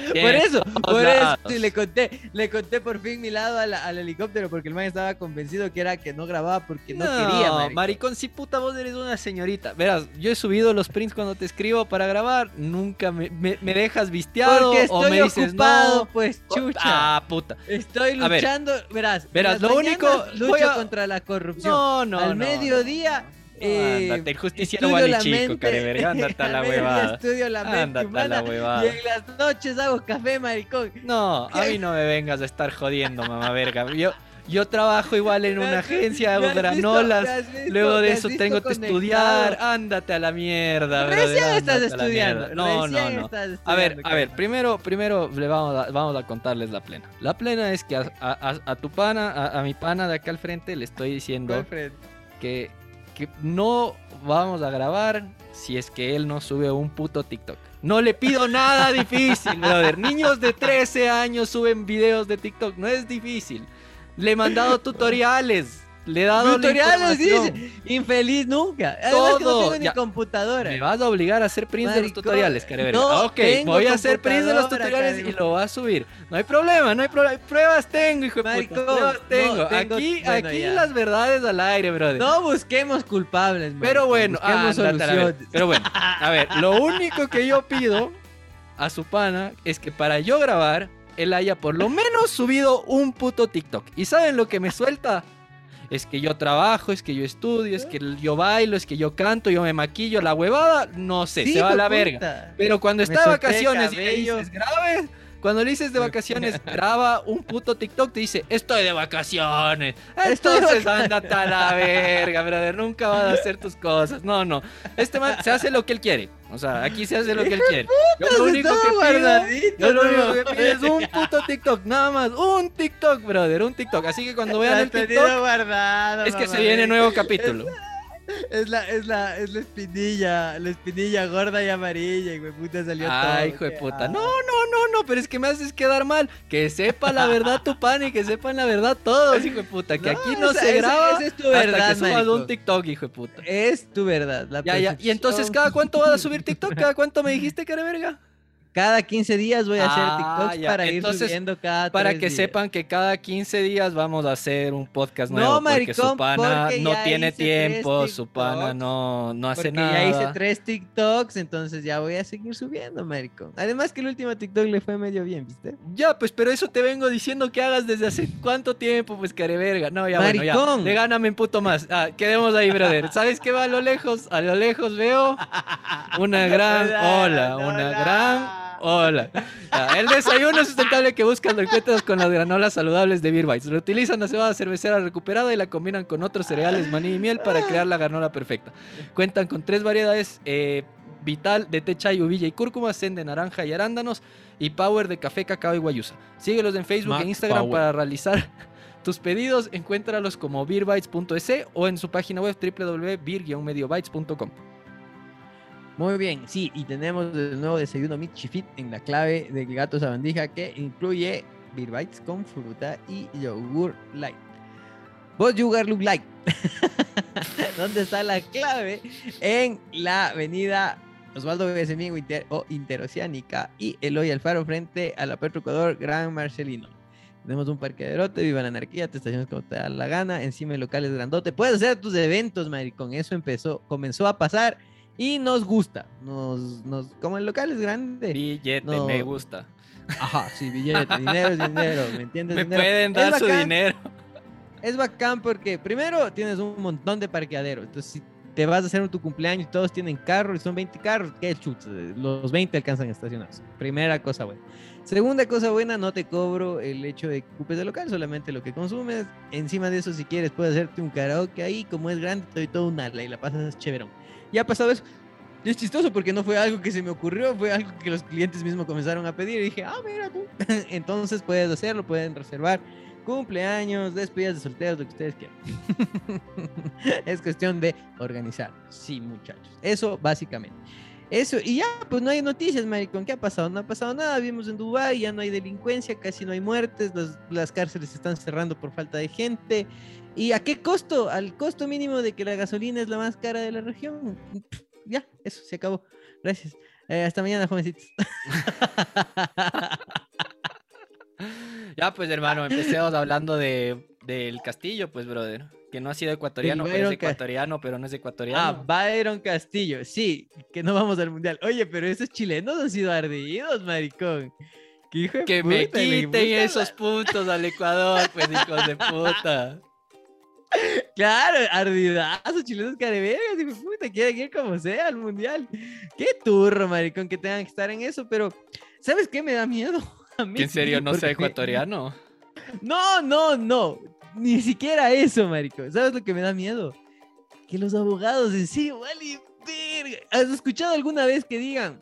Por eso, por eso, sí, le conté, le conté por fin mi lado al, al helicóptero porque el man estaba convencido que era que no grababa porque no, quería, maricón. maricón, si puta vos eres una señorita. Verás, yo he subido los prints cuando te escribo para grabar. Nunca me, me- me dejas visteado Porque o me dices ocupado, no. pues chucha. Ah, puta. Estoy ver, luchando, verás, verás, lo único- lucho a- contra la corrupción. No, no. Al no, mediodía eh, Ándate, el justiciero estudio la vale chico, mente, ándate a la huevada. Estudio la mente Ándate a la huevada. y en las noches hago café, maricón. No, a mí no me vengas a estar jodiendo, mamá verga. Yo, Yo trabajo igual en una agencia, hago granolas. Luego de eso tengo que estudiar. Ándate a la mierda, Recién estás estudiando. No, no, no. A ver, a ver, primero, primero le vamos a, vamos a contarles la plena. La plena es que a, tu pana, a, mi pana de acá al frente, le estoy diciendo que, que no vamos a grabar si es que él no sube un puto TikTok. No le pido nada difícil, brother. Niños de 13 años suben videos de TikTok. No es difícil. Le he mandado tutoriales. Le he dado tutoriales, dice. Infeliz nunca. Además que no tengo ni computadora. Me vas a obligar a hacer print de los tutoriales, Careverga. No ok, voy a hacer print de los tutoriales y lo voy a subir. No hay problema, no hay problema. Pruebas tengo, hijo de puta. Pruebas tengo. aquí, aquí las verdades al aire, brother. No busquemos culpables, Pero bueno, ah, soluciones. Pero bueno, a ver, lo único que yo pido a su pana es que para yo grabar él haya por lo menos subido un puto TikTok. ¿Y saben lo que me suelta? Es que yo trabajo, es que yo estudio, es que yo bailo, es que yo canto, yo me maquillo, la huevada, no sé, se va a la verga. Pero cuando está de vacaciones y dices, grave, cuando le dices de vacaciones, graba un puto TikTok, te dice, estoy de vacaciones. Entonces ándate a la verga, brother. Nunca vas a hacer tus cosas. No, no. Este man se hace lo que él quiere. O sea, aquí se hace lo que él quiere. Yo lo único que pido, yo lo único que pido es un puto TikTok, nada más, un TikTok, brother, un TikTok. Así que cuando vean el TikTok, es que se viene nuevo capítulo. Es la, es la, es la espinilla, la espinilla gorda y amarilla, y puta salió todo. Ay, hijo de puta. No, no, no, no, pero es que me haces quedar mal. Que sepa la verdad tu pan y que sepan la verdad todos, hijo de puta. Que aquí no se graba es tu verdad, que subas un TikTok, hijo de puta. Es tu verdad. La ya, ya. Y entonces, ¿cada cuánto vas a subir TikTok? ¿Cada cuánto me dijiste, cara verga? Cada 15 días voy a hacer ah, TikToks para ir subiendo cada Para que sepan que cada 15 días vamos a hacer un podcast nuevo. No, porque su pana no tiene tiempo, su pana no, no hace nada. ya hice tres TikToks, entonces ya voy a seguir subiendo, maricón. Además que el último TikTok le fue medio bien, ¿viste? Ya, pues, pero eso te vengo diciendo que hagas desde hace cuánto tiempo, pues, careverga. No, ya, bueno, ya. Le gáname un puto más. Ah, quedemos ahí, brother. ¿Sabes qué va a lo lejos? A lo lejos veo una gran ola, una gran Hola. el desayuno sustentable que buscan lo encuentras con las granolas saludables de Beer Bites. Reutilizan la cebada cervecera recuperada y la combinan con otros cereales, maní y miel para crear la granola perfecta. Cuentan con tres variedades. Eh, Vital de té chai, uvilla y cúrcuma, Zen de naranja y arándanos y Power de café, cacao y guayusa. Síguelos en Facebook e Instagram para realizar tus pedidos. Encuéntralos como beerbites.es o en su página web www.beer-mediobytes.com. Muy bien, sí, y tenemos el nuevo desayuno Fit en la clave de gato sabandija que incluye Beer Bites con fruta y yogur light. Vos yogur look light. ¿Dónde está la clave? En la avenida Osvaldo Besemigo o Interoceánica y Eloy Alfaro frente a la Petro Gran Marcelino. Tenemos un parque de rote, viva la anarquía, te estaciones como te da la gana, encima de locales grandote. Puedes hacer tus eventos, maricón. Eso empezó, comenzó a pasar y nos gusta. Nos, nos, como el local es grande. Billete, me gusta. Ajá, sí, billete. dinero es dinero, ¿me entiendes? Me pueden dar su dinero. Es bacán porque primero tienes un montón de parqueaderos. Entonces, si te vas a hacer tu cumpleaños y todos tienen carro y son 20 carros, qué chucha. Los 20 alcanzan a estacionarse. Primera cosa buena. Segunda cosa buena, no te cobro el hecho de que ocupes el local, solamente lo que consumes. Encima de eso, si quieres, puedes hacerte un karaoke ahí. Como es grande, te doy todo un ala y la pasas chéverón ya ha pasado eso. Y es chistoso porque no fue algo que se me ocurrió, fue algo que los clientes mismos comenzaron a pedir. Y dije, ah, mira tú. Entonces puedes hacerlo, pueden reservar cumpleaños, despedidas de solteros, lo que ustedes quieran. es cuestión de organizar. Sí, muchachos. Eso básicamente. Eso, y ya, pues no hay noticias, maricón. ¿Qué ha pasado? No ha pasado nada. Vimos en Dubái, ya no hay delincuencia, casi no hay muertes, las, las cárceles se están cerrando por falta de gente. ¿Y a qué costo? Al costo mínimo de que la gasolina es la más cara de la región. Ya, eso, se acabó. Gracias. Eh, hasta mañana, jovencitos. ya, pues, hermano, empecemos hablando de, del Castillo, pues, brother. Que no ha sido ecuatoriano, pero es ecuatoriano, pero no es ecuatoriano. Ah, Byron Castillo, sí, que no vamos al mundial. Oye, pero esos chilenos han sido ardidos, maricón. que me quiten esos puntos al Ecuador, pues, hijos de puta. Claro, ardidazo, chilenos carevergas, y puta, quieren ir como sea al mundial. Qué turro, maricón, que tengan que estar en eso, pero ¿sabes qué me da miedo? A mí, ¿En serio no sea ecuatoriano? No, no, no. ni siquiera eso, marico. ¿Sabes lo que me da miedo? Que los abogados en sí, vale, verga. ¿Has escuchado alguna vez que digan,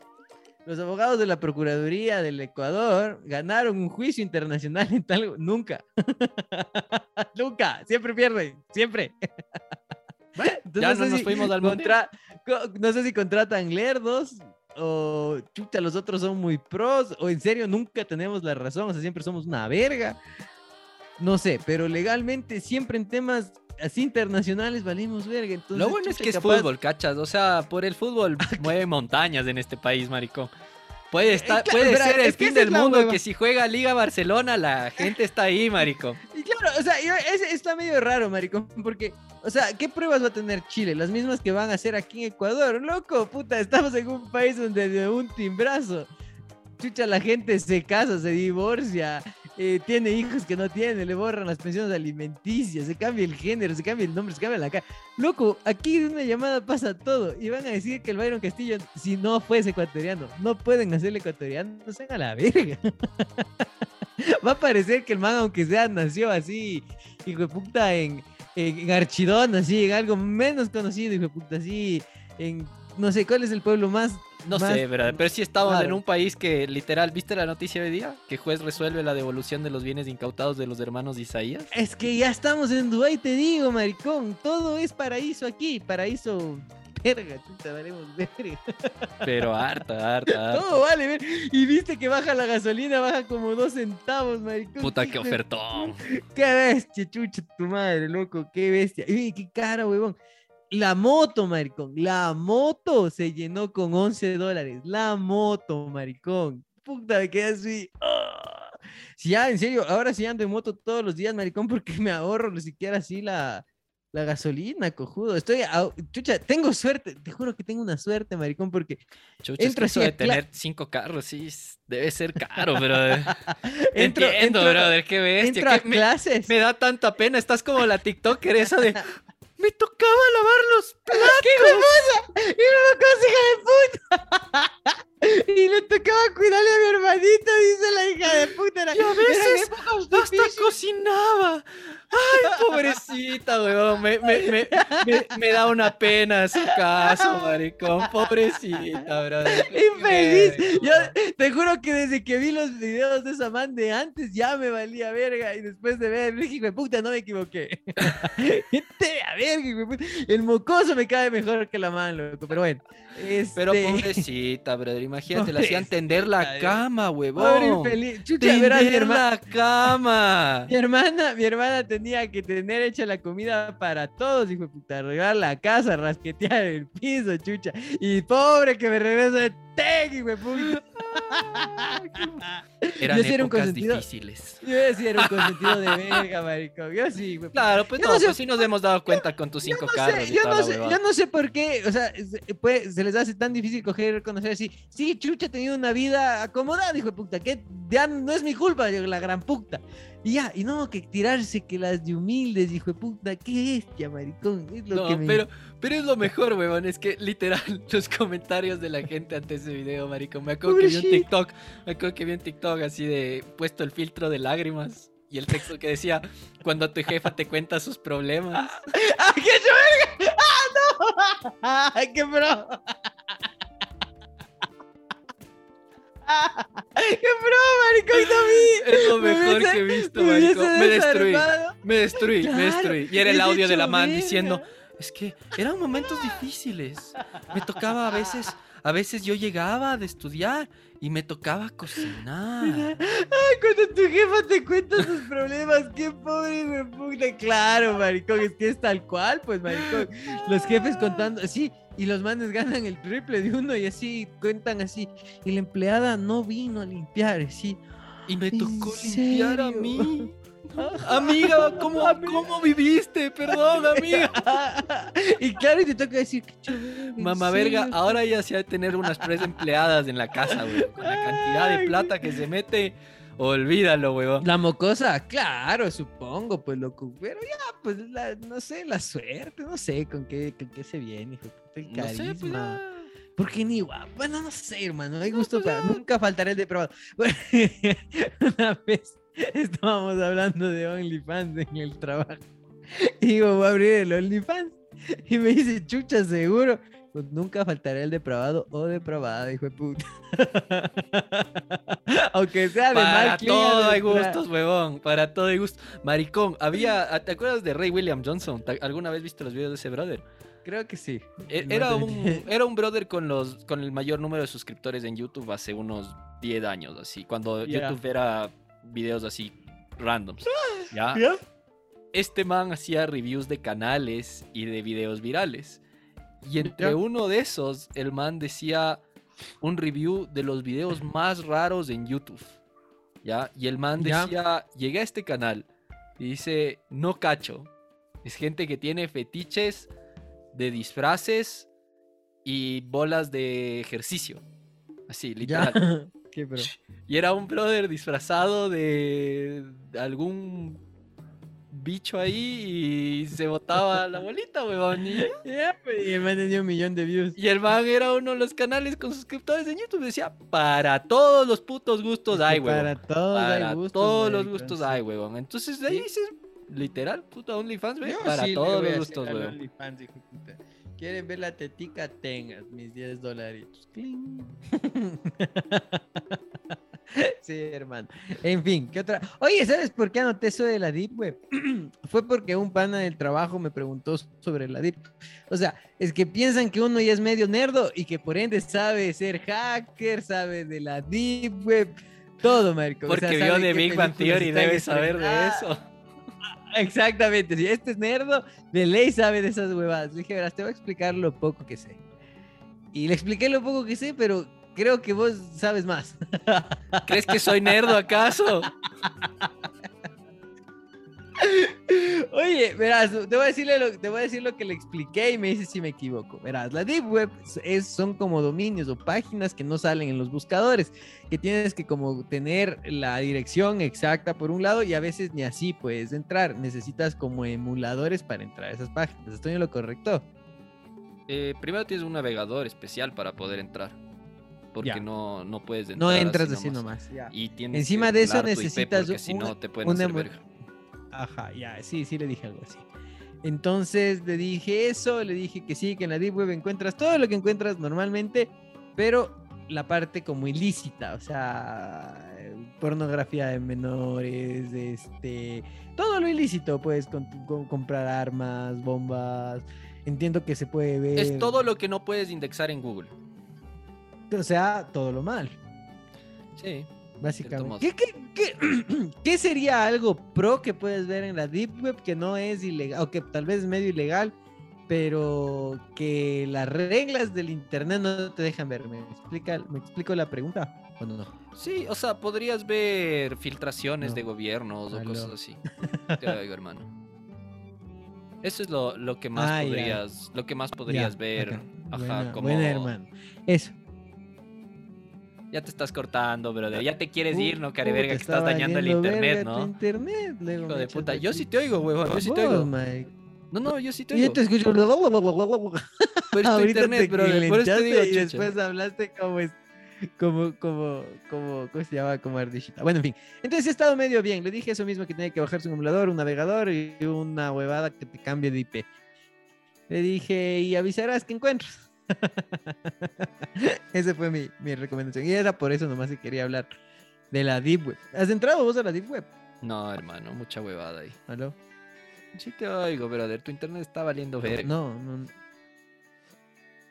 los abogados de la Procuraduría del Ecuador ganaron un juicio internacional en tal... Nunca. Nunca. Siempre pierden. Siempre. Entonces, ya no, nos fuimos al contra... No sé si contratan lerdos o chucha, los otros son muy pros o en serio nunca tenemos la razón. O sea, siempre somos una verga. No sé, pero legalmente siempre en temas así internacionales valimos verga. Entonces, Lo bueno es que es fútbol, cachas. O sea, por el fútbol mueve montañas en este país, maricón. Puede, eh, estar, puede ser el fin del mundo que si juega Liga Barcelona la gente está ahí, maricón. Y claro, o sea, está medio raro, maricón, porque, o sea, ¿qué pruebas va a tener Chile? Las mismas que van a hacer aquí en Ecuador. Loco, puta, estamos en un país donde de un timbrazo, chucha, la gente se casa, se divorcia, eh, tiene hijos que no tiene, le borran las pensiones alimenticias, se cambia el género, se cambia el nombre, se cambia la cara. Loco, aquí de una llamada pasa todo. Y van a decir que el Byron Castillo, si no fuese ecuatoriano, no pueden hacerle ecuatoriano, no sean a la verga. Va a parecer que el man, aunque sea, nació así, hijo de puta, en, en, Archidón, así, en algo menos conocido, hijo de puta, así, en no sé cuál es el pueblo más no sé, ¿verdad? pero sí estamos en un país que literal, ¿viste la noticia de día? Que juez resuelve la devolución de los bienes incautados de los hermanos de Isaías. Es que ya estamos en Dubái, te digo, maricón. Todo es paraíso aquí, paraíso verga, chuta, valemos verga. Pero harta, harta, harta. Todo vale, ver. Y viste que baja la gasolina, baja como dos centavos, maricón. Puta, qué ofertón. Qué bestia, chucha, tu madre, loco, qué bestia. Uy, qué cara, huevón. La moto, maricón. La moto se llenó con 11 dólares. La moto, maricón. Puta, me quedé así. ¡ah! Si ya, en serio, ahora sí ando en moto todos los días, maricón, porque me ahorro ni siquiera así la, la gasolina, cojudo. Estoy, chucha, tengo suerte. Te juro que tengo una suerte, maricón, porque. Chucha, entro es que eso de tener cinco carros, sí, debe ser caro, pero. entro, Entiendo, entro, brother, qué bestia. Entro a clases. Me, da tanta pena. Estás como la TikToker esa de. Me tocaba lavar los platos. ¡Qué cosa! ¡Y una cosa, hija de puta! y le tocaba cuidarle a mi hermanito, dice la hija de puta. y a veces hasta cocinaba. Ay, pobrecita, weón. Me, me, me, me, da una pena su caso, maricón. Pobrecita, brother. Infeliz. Yo te juro que desde que vi los videos de esa man de antes ya me valía verga. Y después de ver, dije, de puta, no me equivoqué. a verga, El mocoso me cae mejor que la man, loco. Pero bueno. Pero este pobrecita, brother. Imagínate, le hacían tender la cama, huevón. tender la cama. Mi hermana, mi hermana tenía que tener hecha la comida para todos, hijo de puta. Arreglar la casa, rasquetear el piso, chucha. Y pobre que me regresa de tec, hijo de puta. Eran yo sí era un consentido, difíciles. Yo sí era un consentido de verga, marico. Yo sí, güey. Claro, pues no, no sé, pues sí nos hemos dado cuenta con tus cinco carros. yo, no sé, yo no sé por qué, o sea, pues, se les hace tan difícil coger y reconocer así. Sí, Chucha ha tenido una vida acomodada, hijo de puta, que ya no es mi culpa, la gran puta. Y ya, y no, que tirarse que las de humildes, hijo de puta, qué maricón. Es lo no, pero, pero es lo mejor, weón, es que literal, los comentarios de la gente ante ese video, maricón. Me acuerdo que vi un TikTok, me acuerdo que vi un TikTok así de puesto el filtro de lágrimas. Y el texto que decía, cuando tu jefa te cuenta sus problemas. ¡Ah, qué verga! ¡Ah, no! ¡Ay, qué bro! ¡Qué broma, maricón! Es lo mejor que he visto, maricón. Me destruí. Me destruí, me destruí. Y era el audio de la man diciendo: Es que eran momentos difíciles. Me tocaba a veces. A veces yo llegaba de estudiar y me tocaba cocinar. Ay, cuando tu jefa te cuenta sus problemas, qué pobre me puta. Claro, maricón, es que es tal cual, pues, maricón. Los jefes contando, sí, y los manes ganan el triple de uno y así cuentan así. Y la empleada no vino a limpiar, sí. Y me tocó limpiar a mí. Amiga, ¿cómo, ¿cómo viviste? Perdón, amiga. y claro, y te toca decir, Mamá verga, ahora ya se ha de tener unas tres empleadas en la casa, güey. Con la cantidad de plata que se mete. Olvídalo, weón. La mocosa, claro, supongo, pues loco. Pero ya, pues no sé, la suerte, no sé con qué, con qué se viene, hijo. El carisma. No sé, pues, Porque ni guapo. Bueno, no sé, hermano. Hay gusto pues, para. Nunca faltaré el de probado. Una vez estábamos hablando de OnlyFans en el trabajo. Y digo, voy a abrir el OnlyFans. Y me dice, chucha, seguro. Pues nunca faltará el depravado o depravada, hijo de puta. Aunque sea de Para mal todo hay gustos, huevón. Para todo hay gustos. Maricón, había. ¿Te acuerdas de Ray William Johnson? ¿Te- ¿Alguna vez viste los videos de ese brother? Creo que sí. E- Era un, era un brother con los con el mayor número de suscriptores en YouTube hace unos 10 años, así. Cuando. YouTube era videos así randoms. ¿ya? ¿Ya? Este man hacía reviews de canales y de videos virales. Y entre Ya. uno de esos, el man decía un review de los videos más raros en YouTube. ¿Ya? Y el man Ya. decía, llegué a este canal y dice, no cacho. Es gente que tiene fetiches de disfraces y bolas de ejercicio. Así, literal. Ya. ¿Qué, bro? Y era un brother disfrazado de algún bicho ahí y se botaba la bolita, weón. Y, pues, y el man tenía un millón de views. y el man era uno de los canales con suscriptores en YouTube. Decía, para todos los putos gustos hay, weón. Para todos Para hay gustos. todos los gustos hay, weón. Entonces de ahí dices, literal, puta OnlyFans, weón. Para sí todos los gustos, weón. ¿Quieren ver la tetica? Tengas mis 10 dolaritos. Sí, hermano. En fin, ¿qué otra? Oye, ¿sabes por qué anoté eso de la Deep Web? Fue porque un pana del trabajo me preguntó sobre la Deep. O sea, es que piensan que uno ya es medio nerdo y que por ende sabe ser hacker, sabe de la Deep Web, todo, marico. O sea, Porque vio de Big Bang Theory, están debe saber de eso. Exactamente, si este es nerdo, de ley sabe de esas huevadas. Le dije, verás, te voy a explicar lo poco que sé. Y le expliqué lo poco que sé, pero creo que vos sabes más. ¿Crees que soy nerdo acaso? Oye, verás, te voy, a decirle lo, te voy a decir lo que le expliqué y me dices si me equivoco. Verás, la Deep Web es, son como dominios o páginas que no salen en los buscadores, que tienes que como tener la dirección exacta por un lado y a veces ni así puedes entrar. Necesitas como emuladores para entrar a esas páginas. ¿Estoy en lo correcto? Eh, primero tienes un navegador especial para poder entrar. Porque no, no puedes entrar No entras así nomás. Y tienes Encima de eso necesitas porque si un- no te pueden. Ajá, ya, sí, sí le dije algo así. Entonces le dije eso, le dije que sí, que en la Deep Web encuentras todo lo que encuentras normalmente, pero la parte como ilícita, o sea, pornografía de menores, este, todo lo ilícito, puedes comprar armas, bombas, entiendo que se puede ver. Es todo lo que no puedes indexar en Google. O sea, todo lo mal. Sí. Básicamente. ¿Qué, qué, qué- qué sería algo pro que puedes ver en la Deep Web que no es ilegal, o que tal vez es medio ilegal, pero que las reglas del Internet no te dejan ver? ¿Me, explica, ¿me explico la pregunta? ¿O no? Sí, o sea, podrías ver filtraciones No. de gobiernos o Aló. cosas así. Te oigo, hermano. Eso es lo, lo que más Ah, ya. podrías, lo que más podrías ver. acá. Ajá, Buena, como buena, hermano. Eso. Ya te estás cortando, brother. Ya te quieres ir, no, Puta, verga, que estás está dañando el internet, ¿no? internet, Hijo de puta. Yo sí te oigo, huevón. Yo sí te oigo. No, no, yo sí te Y yo oigo. te escucho. Pero es tu internet, te brother. Por eso te digo, y después hablaste como es como como como ¿cómo se llama? como ardillita. Bueno, en fin. Entonces he estado medio bien. Le dije eso mismo que tenía que bajarse un emulador, un navegador y una huevada que te cambie de IP. Le dije, "Y avisarás que encuentras." Esa fue mi, mi recomendación. Y era por eso nomás que quería hablar de la Deep Web. ¿Has entrado vos a la Deep Web? No, hermano, mucha huevada ahí. ¿Aló? Sí te oigo, brother. Tu internet está valiendo verga. No, no.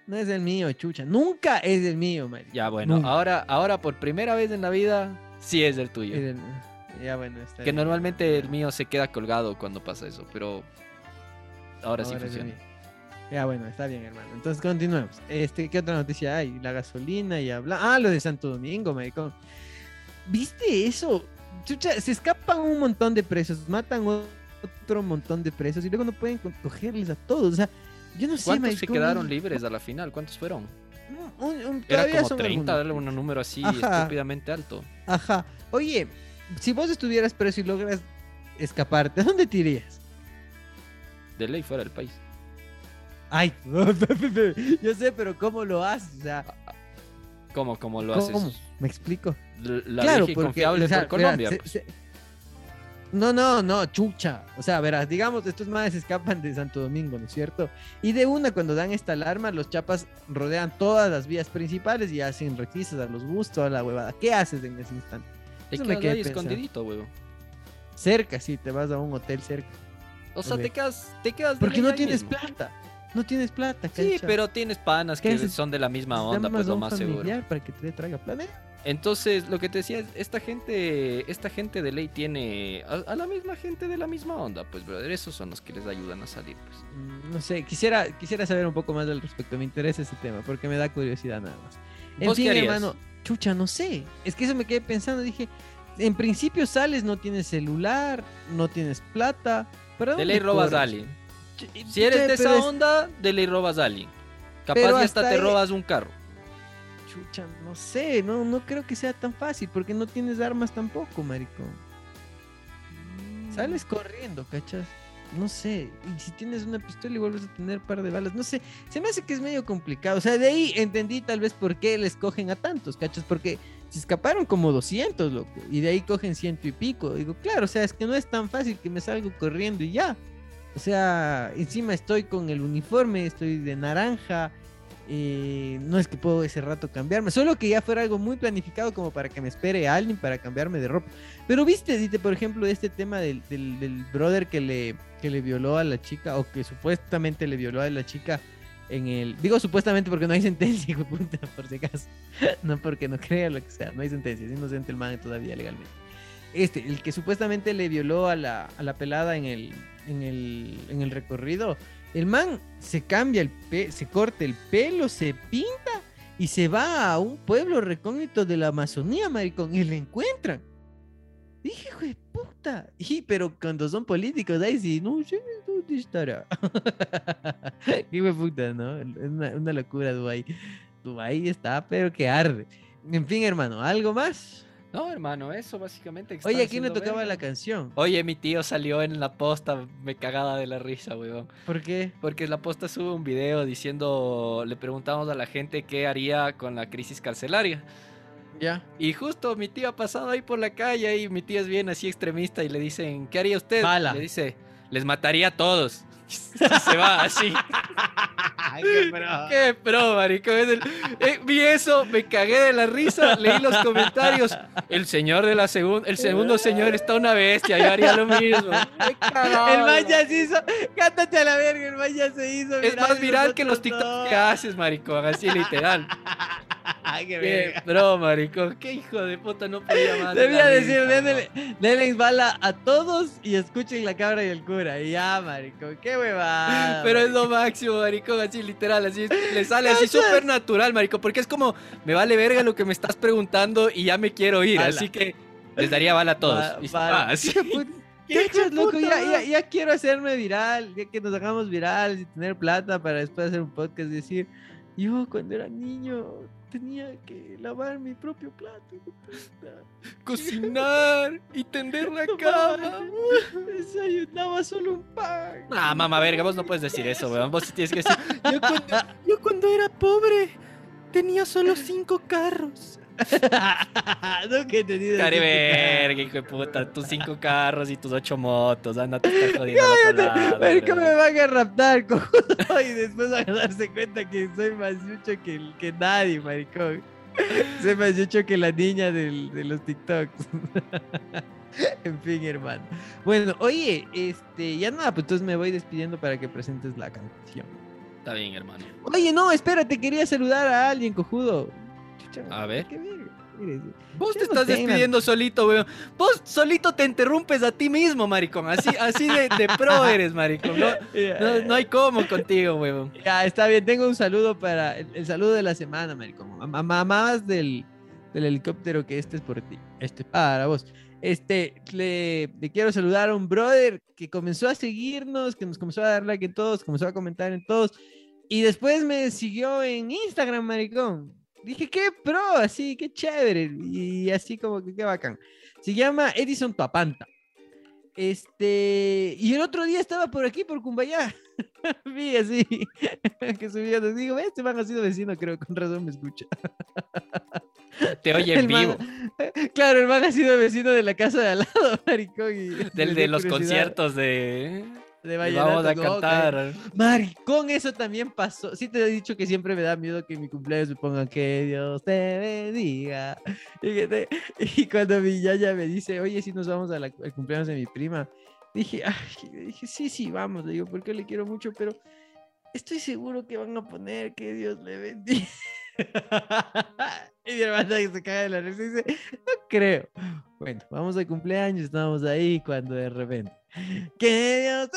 No es el mío, chucha. Nunca es el mío, Mari. Ya, bueno, Nunca. ahora, ahora por primera vez en la vida, sí es el tuyo. Es el- Ya, bueno, está Que bien. normalmente el mío se queda colgado cuando pasa eso, pero ahora, sí Ahora el funciona. Ya, bueno, está bien, hermano. Entonces continuemos. Este, ¿qué otra noticia hay? La gasolina y habla. Ah, lo de Santo Domingo, maricón. ¿Viste eso? Chucha, se escapan un montón de presos, matan otro montón de presos y luego no pueden co- cogerles a todos. O sea, yo no sé, ¿Cuántos se quedaron libres a la final? ¿Cuántos fueron? un- un- Era como son 30, algunos. un número así Ajá. estúpidamente alto. Ajá. Oye, si vos estuvieras preso y logras escaparte, ¿a dónde te irías? De ley fuera del país. Ay, yo sé, pero ¿cómo lo haces? O sea, ¿Cómo, cómo lo ¿cómo? haces? ¿Me explico? La claro, porque confiable o sea, por Colombia. verá, pues. se- se- No, no, no, chucha. O sea, verás, digamos, estos madres escapan de Santo Domingo, ¿no es cierto? Y de una, cuando dan esta alarma, los chapas rodean todas las vías principales y hacen requisas a los bus, toda la huevada. ¿Qué haces en ese instante? Te Eso quedas ahí escondidito, huevón. Cerca, sí, te vas a un hotel cerca. O sea, te quedas, te quedas Porque no tienes mismo. plata. No tienes plata, Sí, pero tienes panas ¿Qué que haces? son de la misma onda, Llamas pues lo más seguro. para que te traiga plata. Entonces, lo que te decía es, esta gente, esta gente de ley tiene a, a la misma gente de la misma onda, pues, brother, esos son los que les ayudan a salir, pues. Mm, No sé, quisiera, quisiera saber un poco más al respecto. Me interesa ese tema porque me da curiosidad nada más. En ¿Vos qué fin, hermano, chucha, no sé. Es que eso me quedé pensando. Dije, en principio sales, no tienes celular, no tienes plata. ¿para De ley robas corres? a alguien. Si eres de esa es- onda, de ley robas a alguien. Capaz Pero hasta hasta te robas un carro. Chucha, no sé, no, no creo que sea tan fácil porque no tienes armas tampoco, maricón. Sales corriendo, ¿cachas? No sé, y si tienes una pistola y vuelves a tener un par de balas, no sé, se me hace que es medio complicado. O sea, de ahí entendí tal vez por qué les cogen a tantos, ¿cachas? Porque se escaparon como 200, loco, y de ahí cogen ciento y pico. Digo, claro, o sea, es que no es tan fácil que me salgo corriendo y ya. O sea, encima estoy con el uniforme, estoy de naranja, eh, no es que puedo ese rato cambiarme, solo que ya fuera algo muy planificado como para que me espere alguien para cambiarme de ropa. Pero viste, dite, por ejemplo, este tema del, del, del brother que le, que le violó a la chica, o que supuestamente le violó a la chica en el... Digo supuestamente porque no hay sentencia, hijo puta, por si acaso. No porque no crea lo que sea, no hay sentencia, es inocente el man todavía legalmente. Este, el que supuestamente le violó a la, a la pelada en el, en, el, en el recorrido, el man se cambia el pe se corta el pelo, se pinta y se va a un pueblo recógnito de la Amazonía, maricón, y lo encuentran. Dije, hijo de puta. Y, pero cuando son políticos, ahí sí, no sé dónde estará. Hijo de puta, ¿no? Una, una locura, Dubai. Dubai está, pero que arde. En fin, hermano, ¿algo más? No, hermano, eso básicamente. Oye, ¿a quién le tocaba verga. la canción? Oye, mi tío salió en la posta, me cagaba de la risa, weón. ¿Por qué? Porque la posta sube un video diciendo, le preguntamos a la gente qué haría con la crisis carcelaria. Ya. Y justo mi tío ha pasado ahí por la calle y mi tío es bien así extremista y le dicen, ¿qué haría usted? Bala. Le dice, les mataría a todos. Se va así. Qué pro, marico. Es el- eh, vi eso, me cagué de la risa, leí los comentarios. El señor de la segunda, el segundo señor está una bestia, yo haría lo mismo. Me cagaba, El man ya se hizo. Cántate a la verga, el man ya se hizo. Es más viral que los TikToks que haces, maricón, así literal. Qué Qué pro, maricón. Qué hijo de puta, no podía más. de Debía decir, denle, denle bala a todos y escuchen la cabra y el cura. Y ya, marico, qué huevada. Pero es lo máximo, maricón, así literal, así le sale así súper natural, marico, porque es como, me vale verga lo que me estás preguntando y ya me quiero ir, así que les daría bala a todos. Ya, ya, quiero hacerme viral, ya que nos hagamos virales y tener plata para después hacer un podcast y decir, yo cuando era niño tenía que lavar mi propio plato. Cocinar y tender la cama. Desayunaba solo un pan. Ah, mamá verga, vos no puedes decir eso, weón. Vos tienes que decir, yo cuando, yo cuando era pobre tenía solo cinco carros. no que he cinco verga, hijo de puta, tus cinco carros y tus ocho motos, anda, te estás jodiendo weón. me van a raptar, cojudo, y después van a darse cuenta que soy más yucho que, que nadie, maricón. Soy más yucho que la niña del- de los TikToks. en fin, hermano. Bueno, oye, este, ya nada, pues entonces me voy despidiendo para que presentes la canción. Está bien, hermano. Oye, no, espérate, quería saludar a alguien, cojudo. A ver. Vos te estás despidiendo solito, weón. Vos solito te interrumpes a ti mismo, maricón. Así, así de, de pro eres, maricón. No, no, no hay cómo contigo, weón. Ya, está bien. Tengo un saludo para. El, el saludo de la semana, maricón. A a- mamás del, del helicóptero que este es por ti. Este es para vos. Este, le, le quiero saludar a un brother que comenzó a seguirnos, que nos comenzó a dar like en todos, comenzó a comentar en todos. Y después me siguió en Instagram, maricón. Dije, qué pro, así, qué chévere. Y así como que qué bacán. Se llama Edison Papanta. Este, y el otro día estaba por aquí, por Cumbayá. Vi así, que subía, digo, este man ha sido vecino, creo, con razón me escucha. Te oye en man- vivo. Claro, el man ha sido vecino de la casa de al lado, maricón. y Del de los curiosidad conciertos de. De Vamos a cantar. Maricón, eso también pasó. Sí te he dicho que siempre me da miedo que en mi cumpleaños me pongan que Dios te bendiga. Y, que te- y cuando mi yaya me dice, oye, si nos vamos la- al cumpleaños de mi prima, dije, ay, dije, sí, sí, vamos. Le digo, porque le quiero mucho, pero estoy seguro que van a poner que Dios le bendiga. y mi hermana que se caga de la risa y dice, no creo. Bueno, vamos al cumpleaños, estamos ahí cuando de repente, que Dios.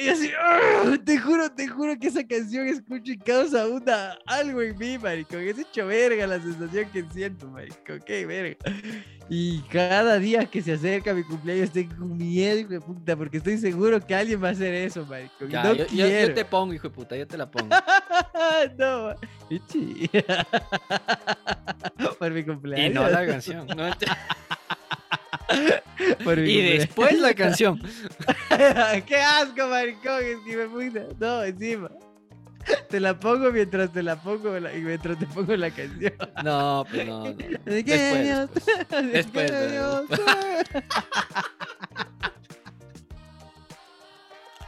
Y así, ¡ah! te juro, te juro que esa canción escucho y causa una, algo en mí, maricón. Es hecho verga la sensación que siento, maricón. Qué verga. Y cada día que se acerca mi cumpleaños tengo miedo, hijo de puta, porque estoy seguro que alguien va a hacer eso, maricón. Ya, no yo, yo- yo te pongo, hijo de puta, yo te la pongo. no. Por mi cumpleaños. Y no la canción. ¿no? Por Y después la canción. ¡Qué asco, maricón! Es que me puta. No, encima. Te la pongo mientras te la pongo la- y mientras te pongo la canción. No, pues no. no. De que Después, Dios- de Después,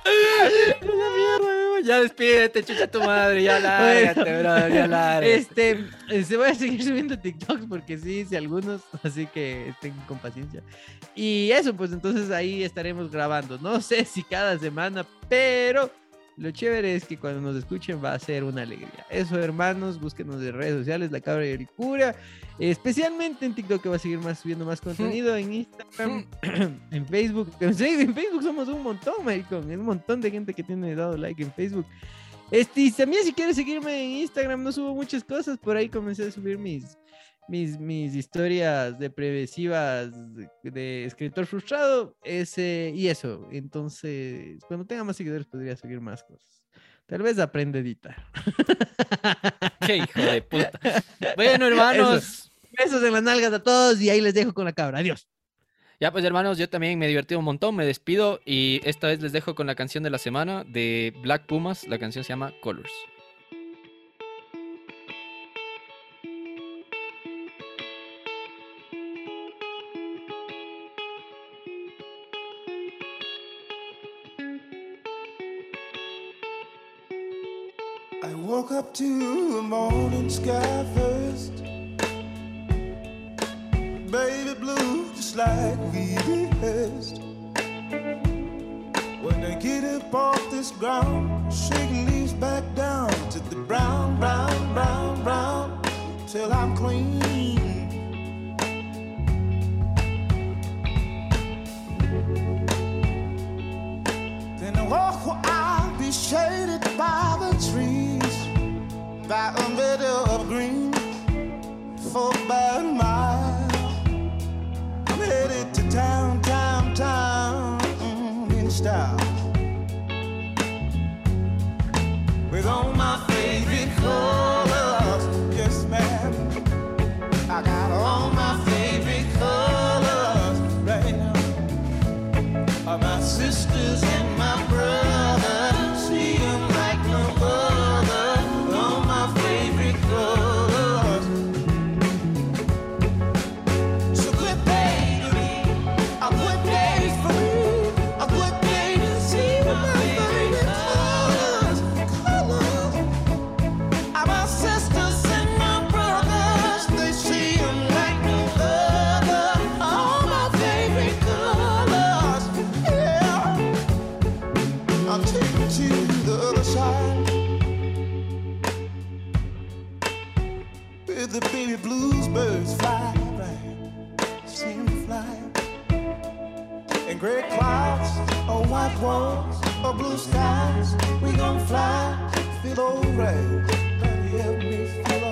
mierda. Ya despídete, chucha tu madre. Ya lárgate, Bueno. Ya lárgate. Este, eh, se voy a seguir subiendo TikToks porque sí hice algunos, así que estén con paciencia. Y eso, pues entonces ahí estaremos grabando. No sé si cada semana, pero lo chévere es que cuando nos escuchen va a ser una alegría. Eso, hermanos, búsquenos en redes sociales, La Cabra y el Cura. Especialmente en TikTok que va a seguir más subiendo más contenido, en Instagram, en Facebook. En Facebook somos un montón, maricón. Es un montón de gente que tiene dado like en Facebook. Este, también si quieres seguirme en Instagram, no subo muchas cosas. Por ahí comencé a subir mis, mis, mis historias depresivas de, de escritor frustrado. Ese, y eso. Entonces, cuando tenga más seguidores, podría seguir más cosas. Tal vez aprende a editar. Qué hijo de puta. Bueno, hermanos. Besos en las nalgas a todos y ahí les dejo con la cabra. Adiós. Ya pues hermanos, yo también me he divertido un montón, me despido y esta vez les dejo con la canción de la semana de Black Pumas, la canción se llama Colors. To a morning sky first. Baby blue, just like we rehearsed. When I get up off this ground, shaking leaves back down to the brown, brown, brown, brown, till I'm clean. Then I walk where I'll be shaded by the trees, by a meadow of green, for about a mile. I'm headed to town, town, town, in style. With all my favorite colors, yes ma'am. I got all my favorite colors right now my sisters walls, or blue skies. We gon' fly, feel alright. Help me feel alright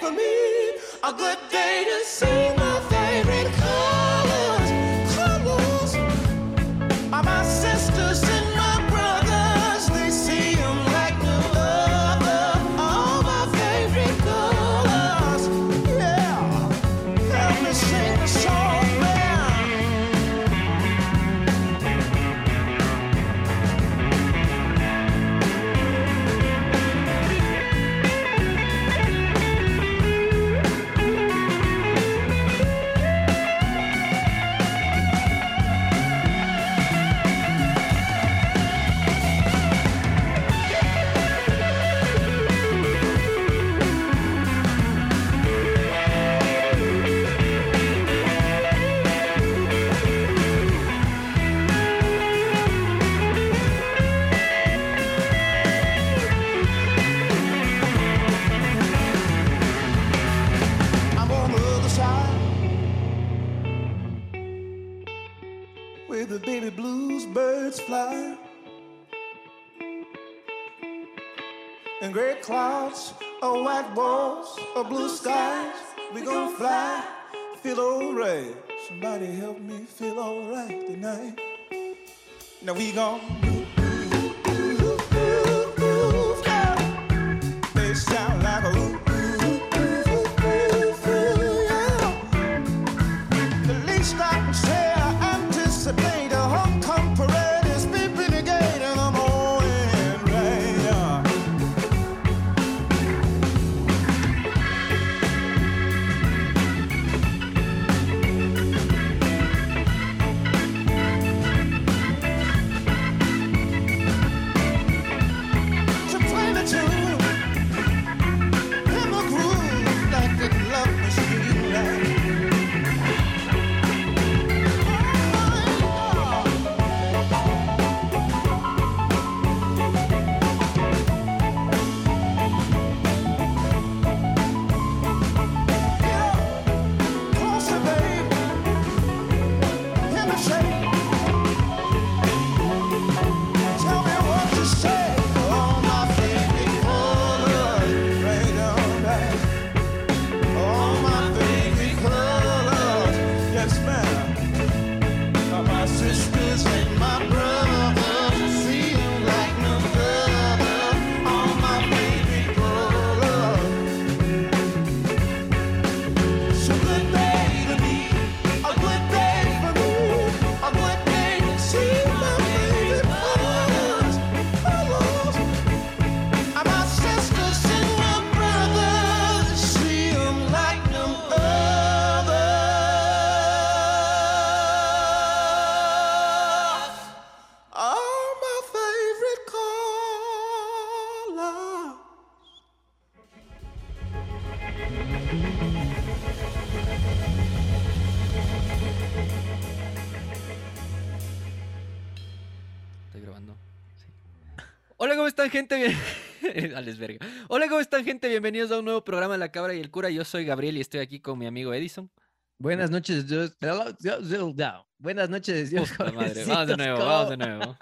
for me, a good day to see my. fly. And gray clouds or white walls or blue skies. We gon' fly, feel alright. Somebody help me feel alright tonight. Now we gon' están, gente? Bien... Verga. Hola, ¿cómo están, gente? Bienvenidos a un nuevo programa La Cabra y el Cura. Yo soy Gabriel y estoy aquí con mi amigo Edison. Buenas noches, Dios. Buenas noches, Dios. Vamos de nuevo, vamos de nuevo.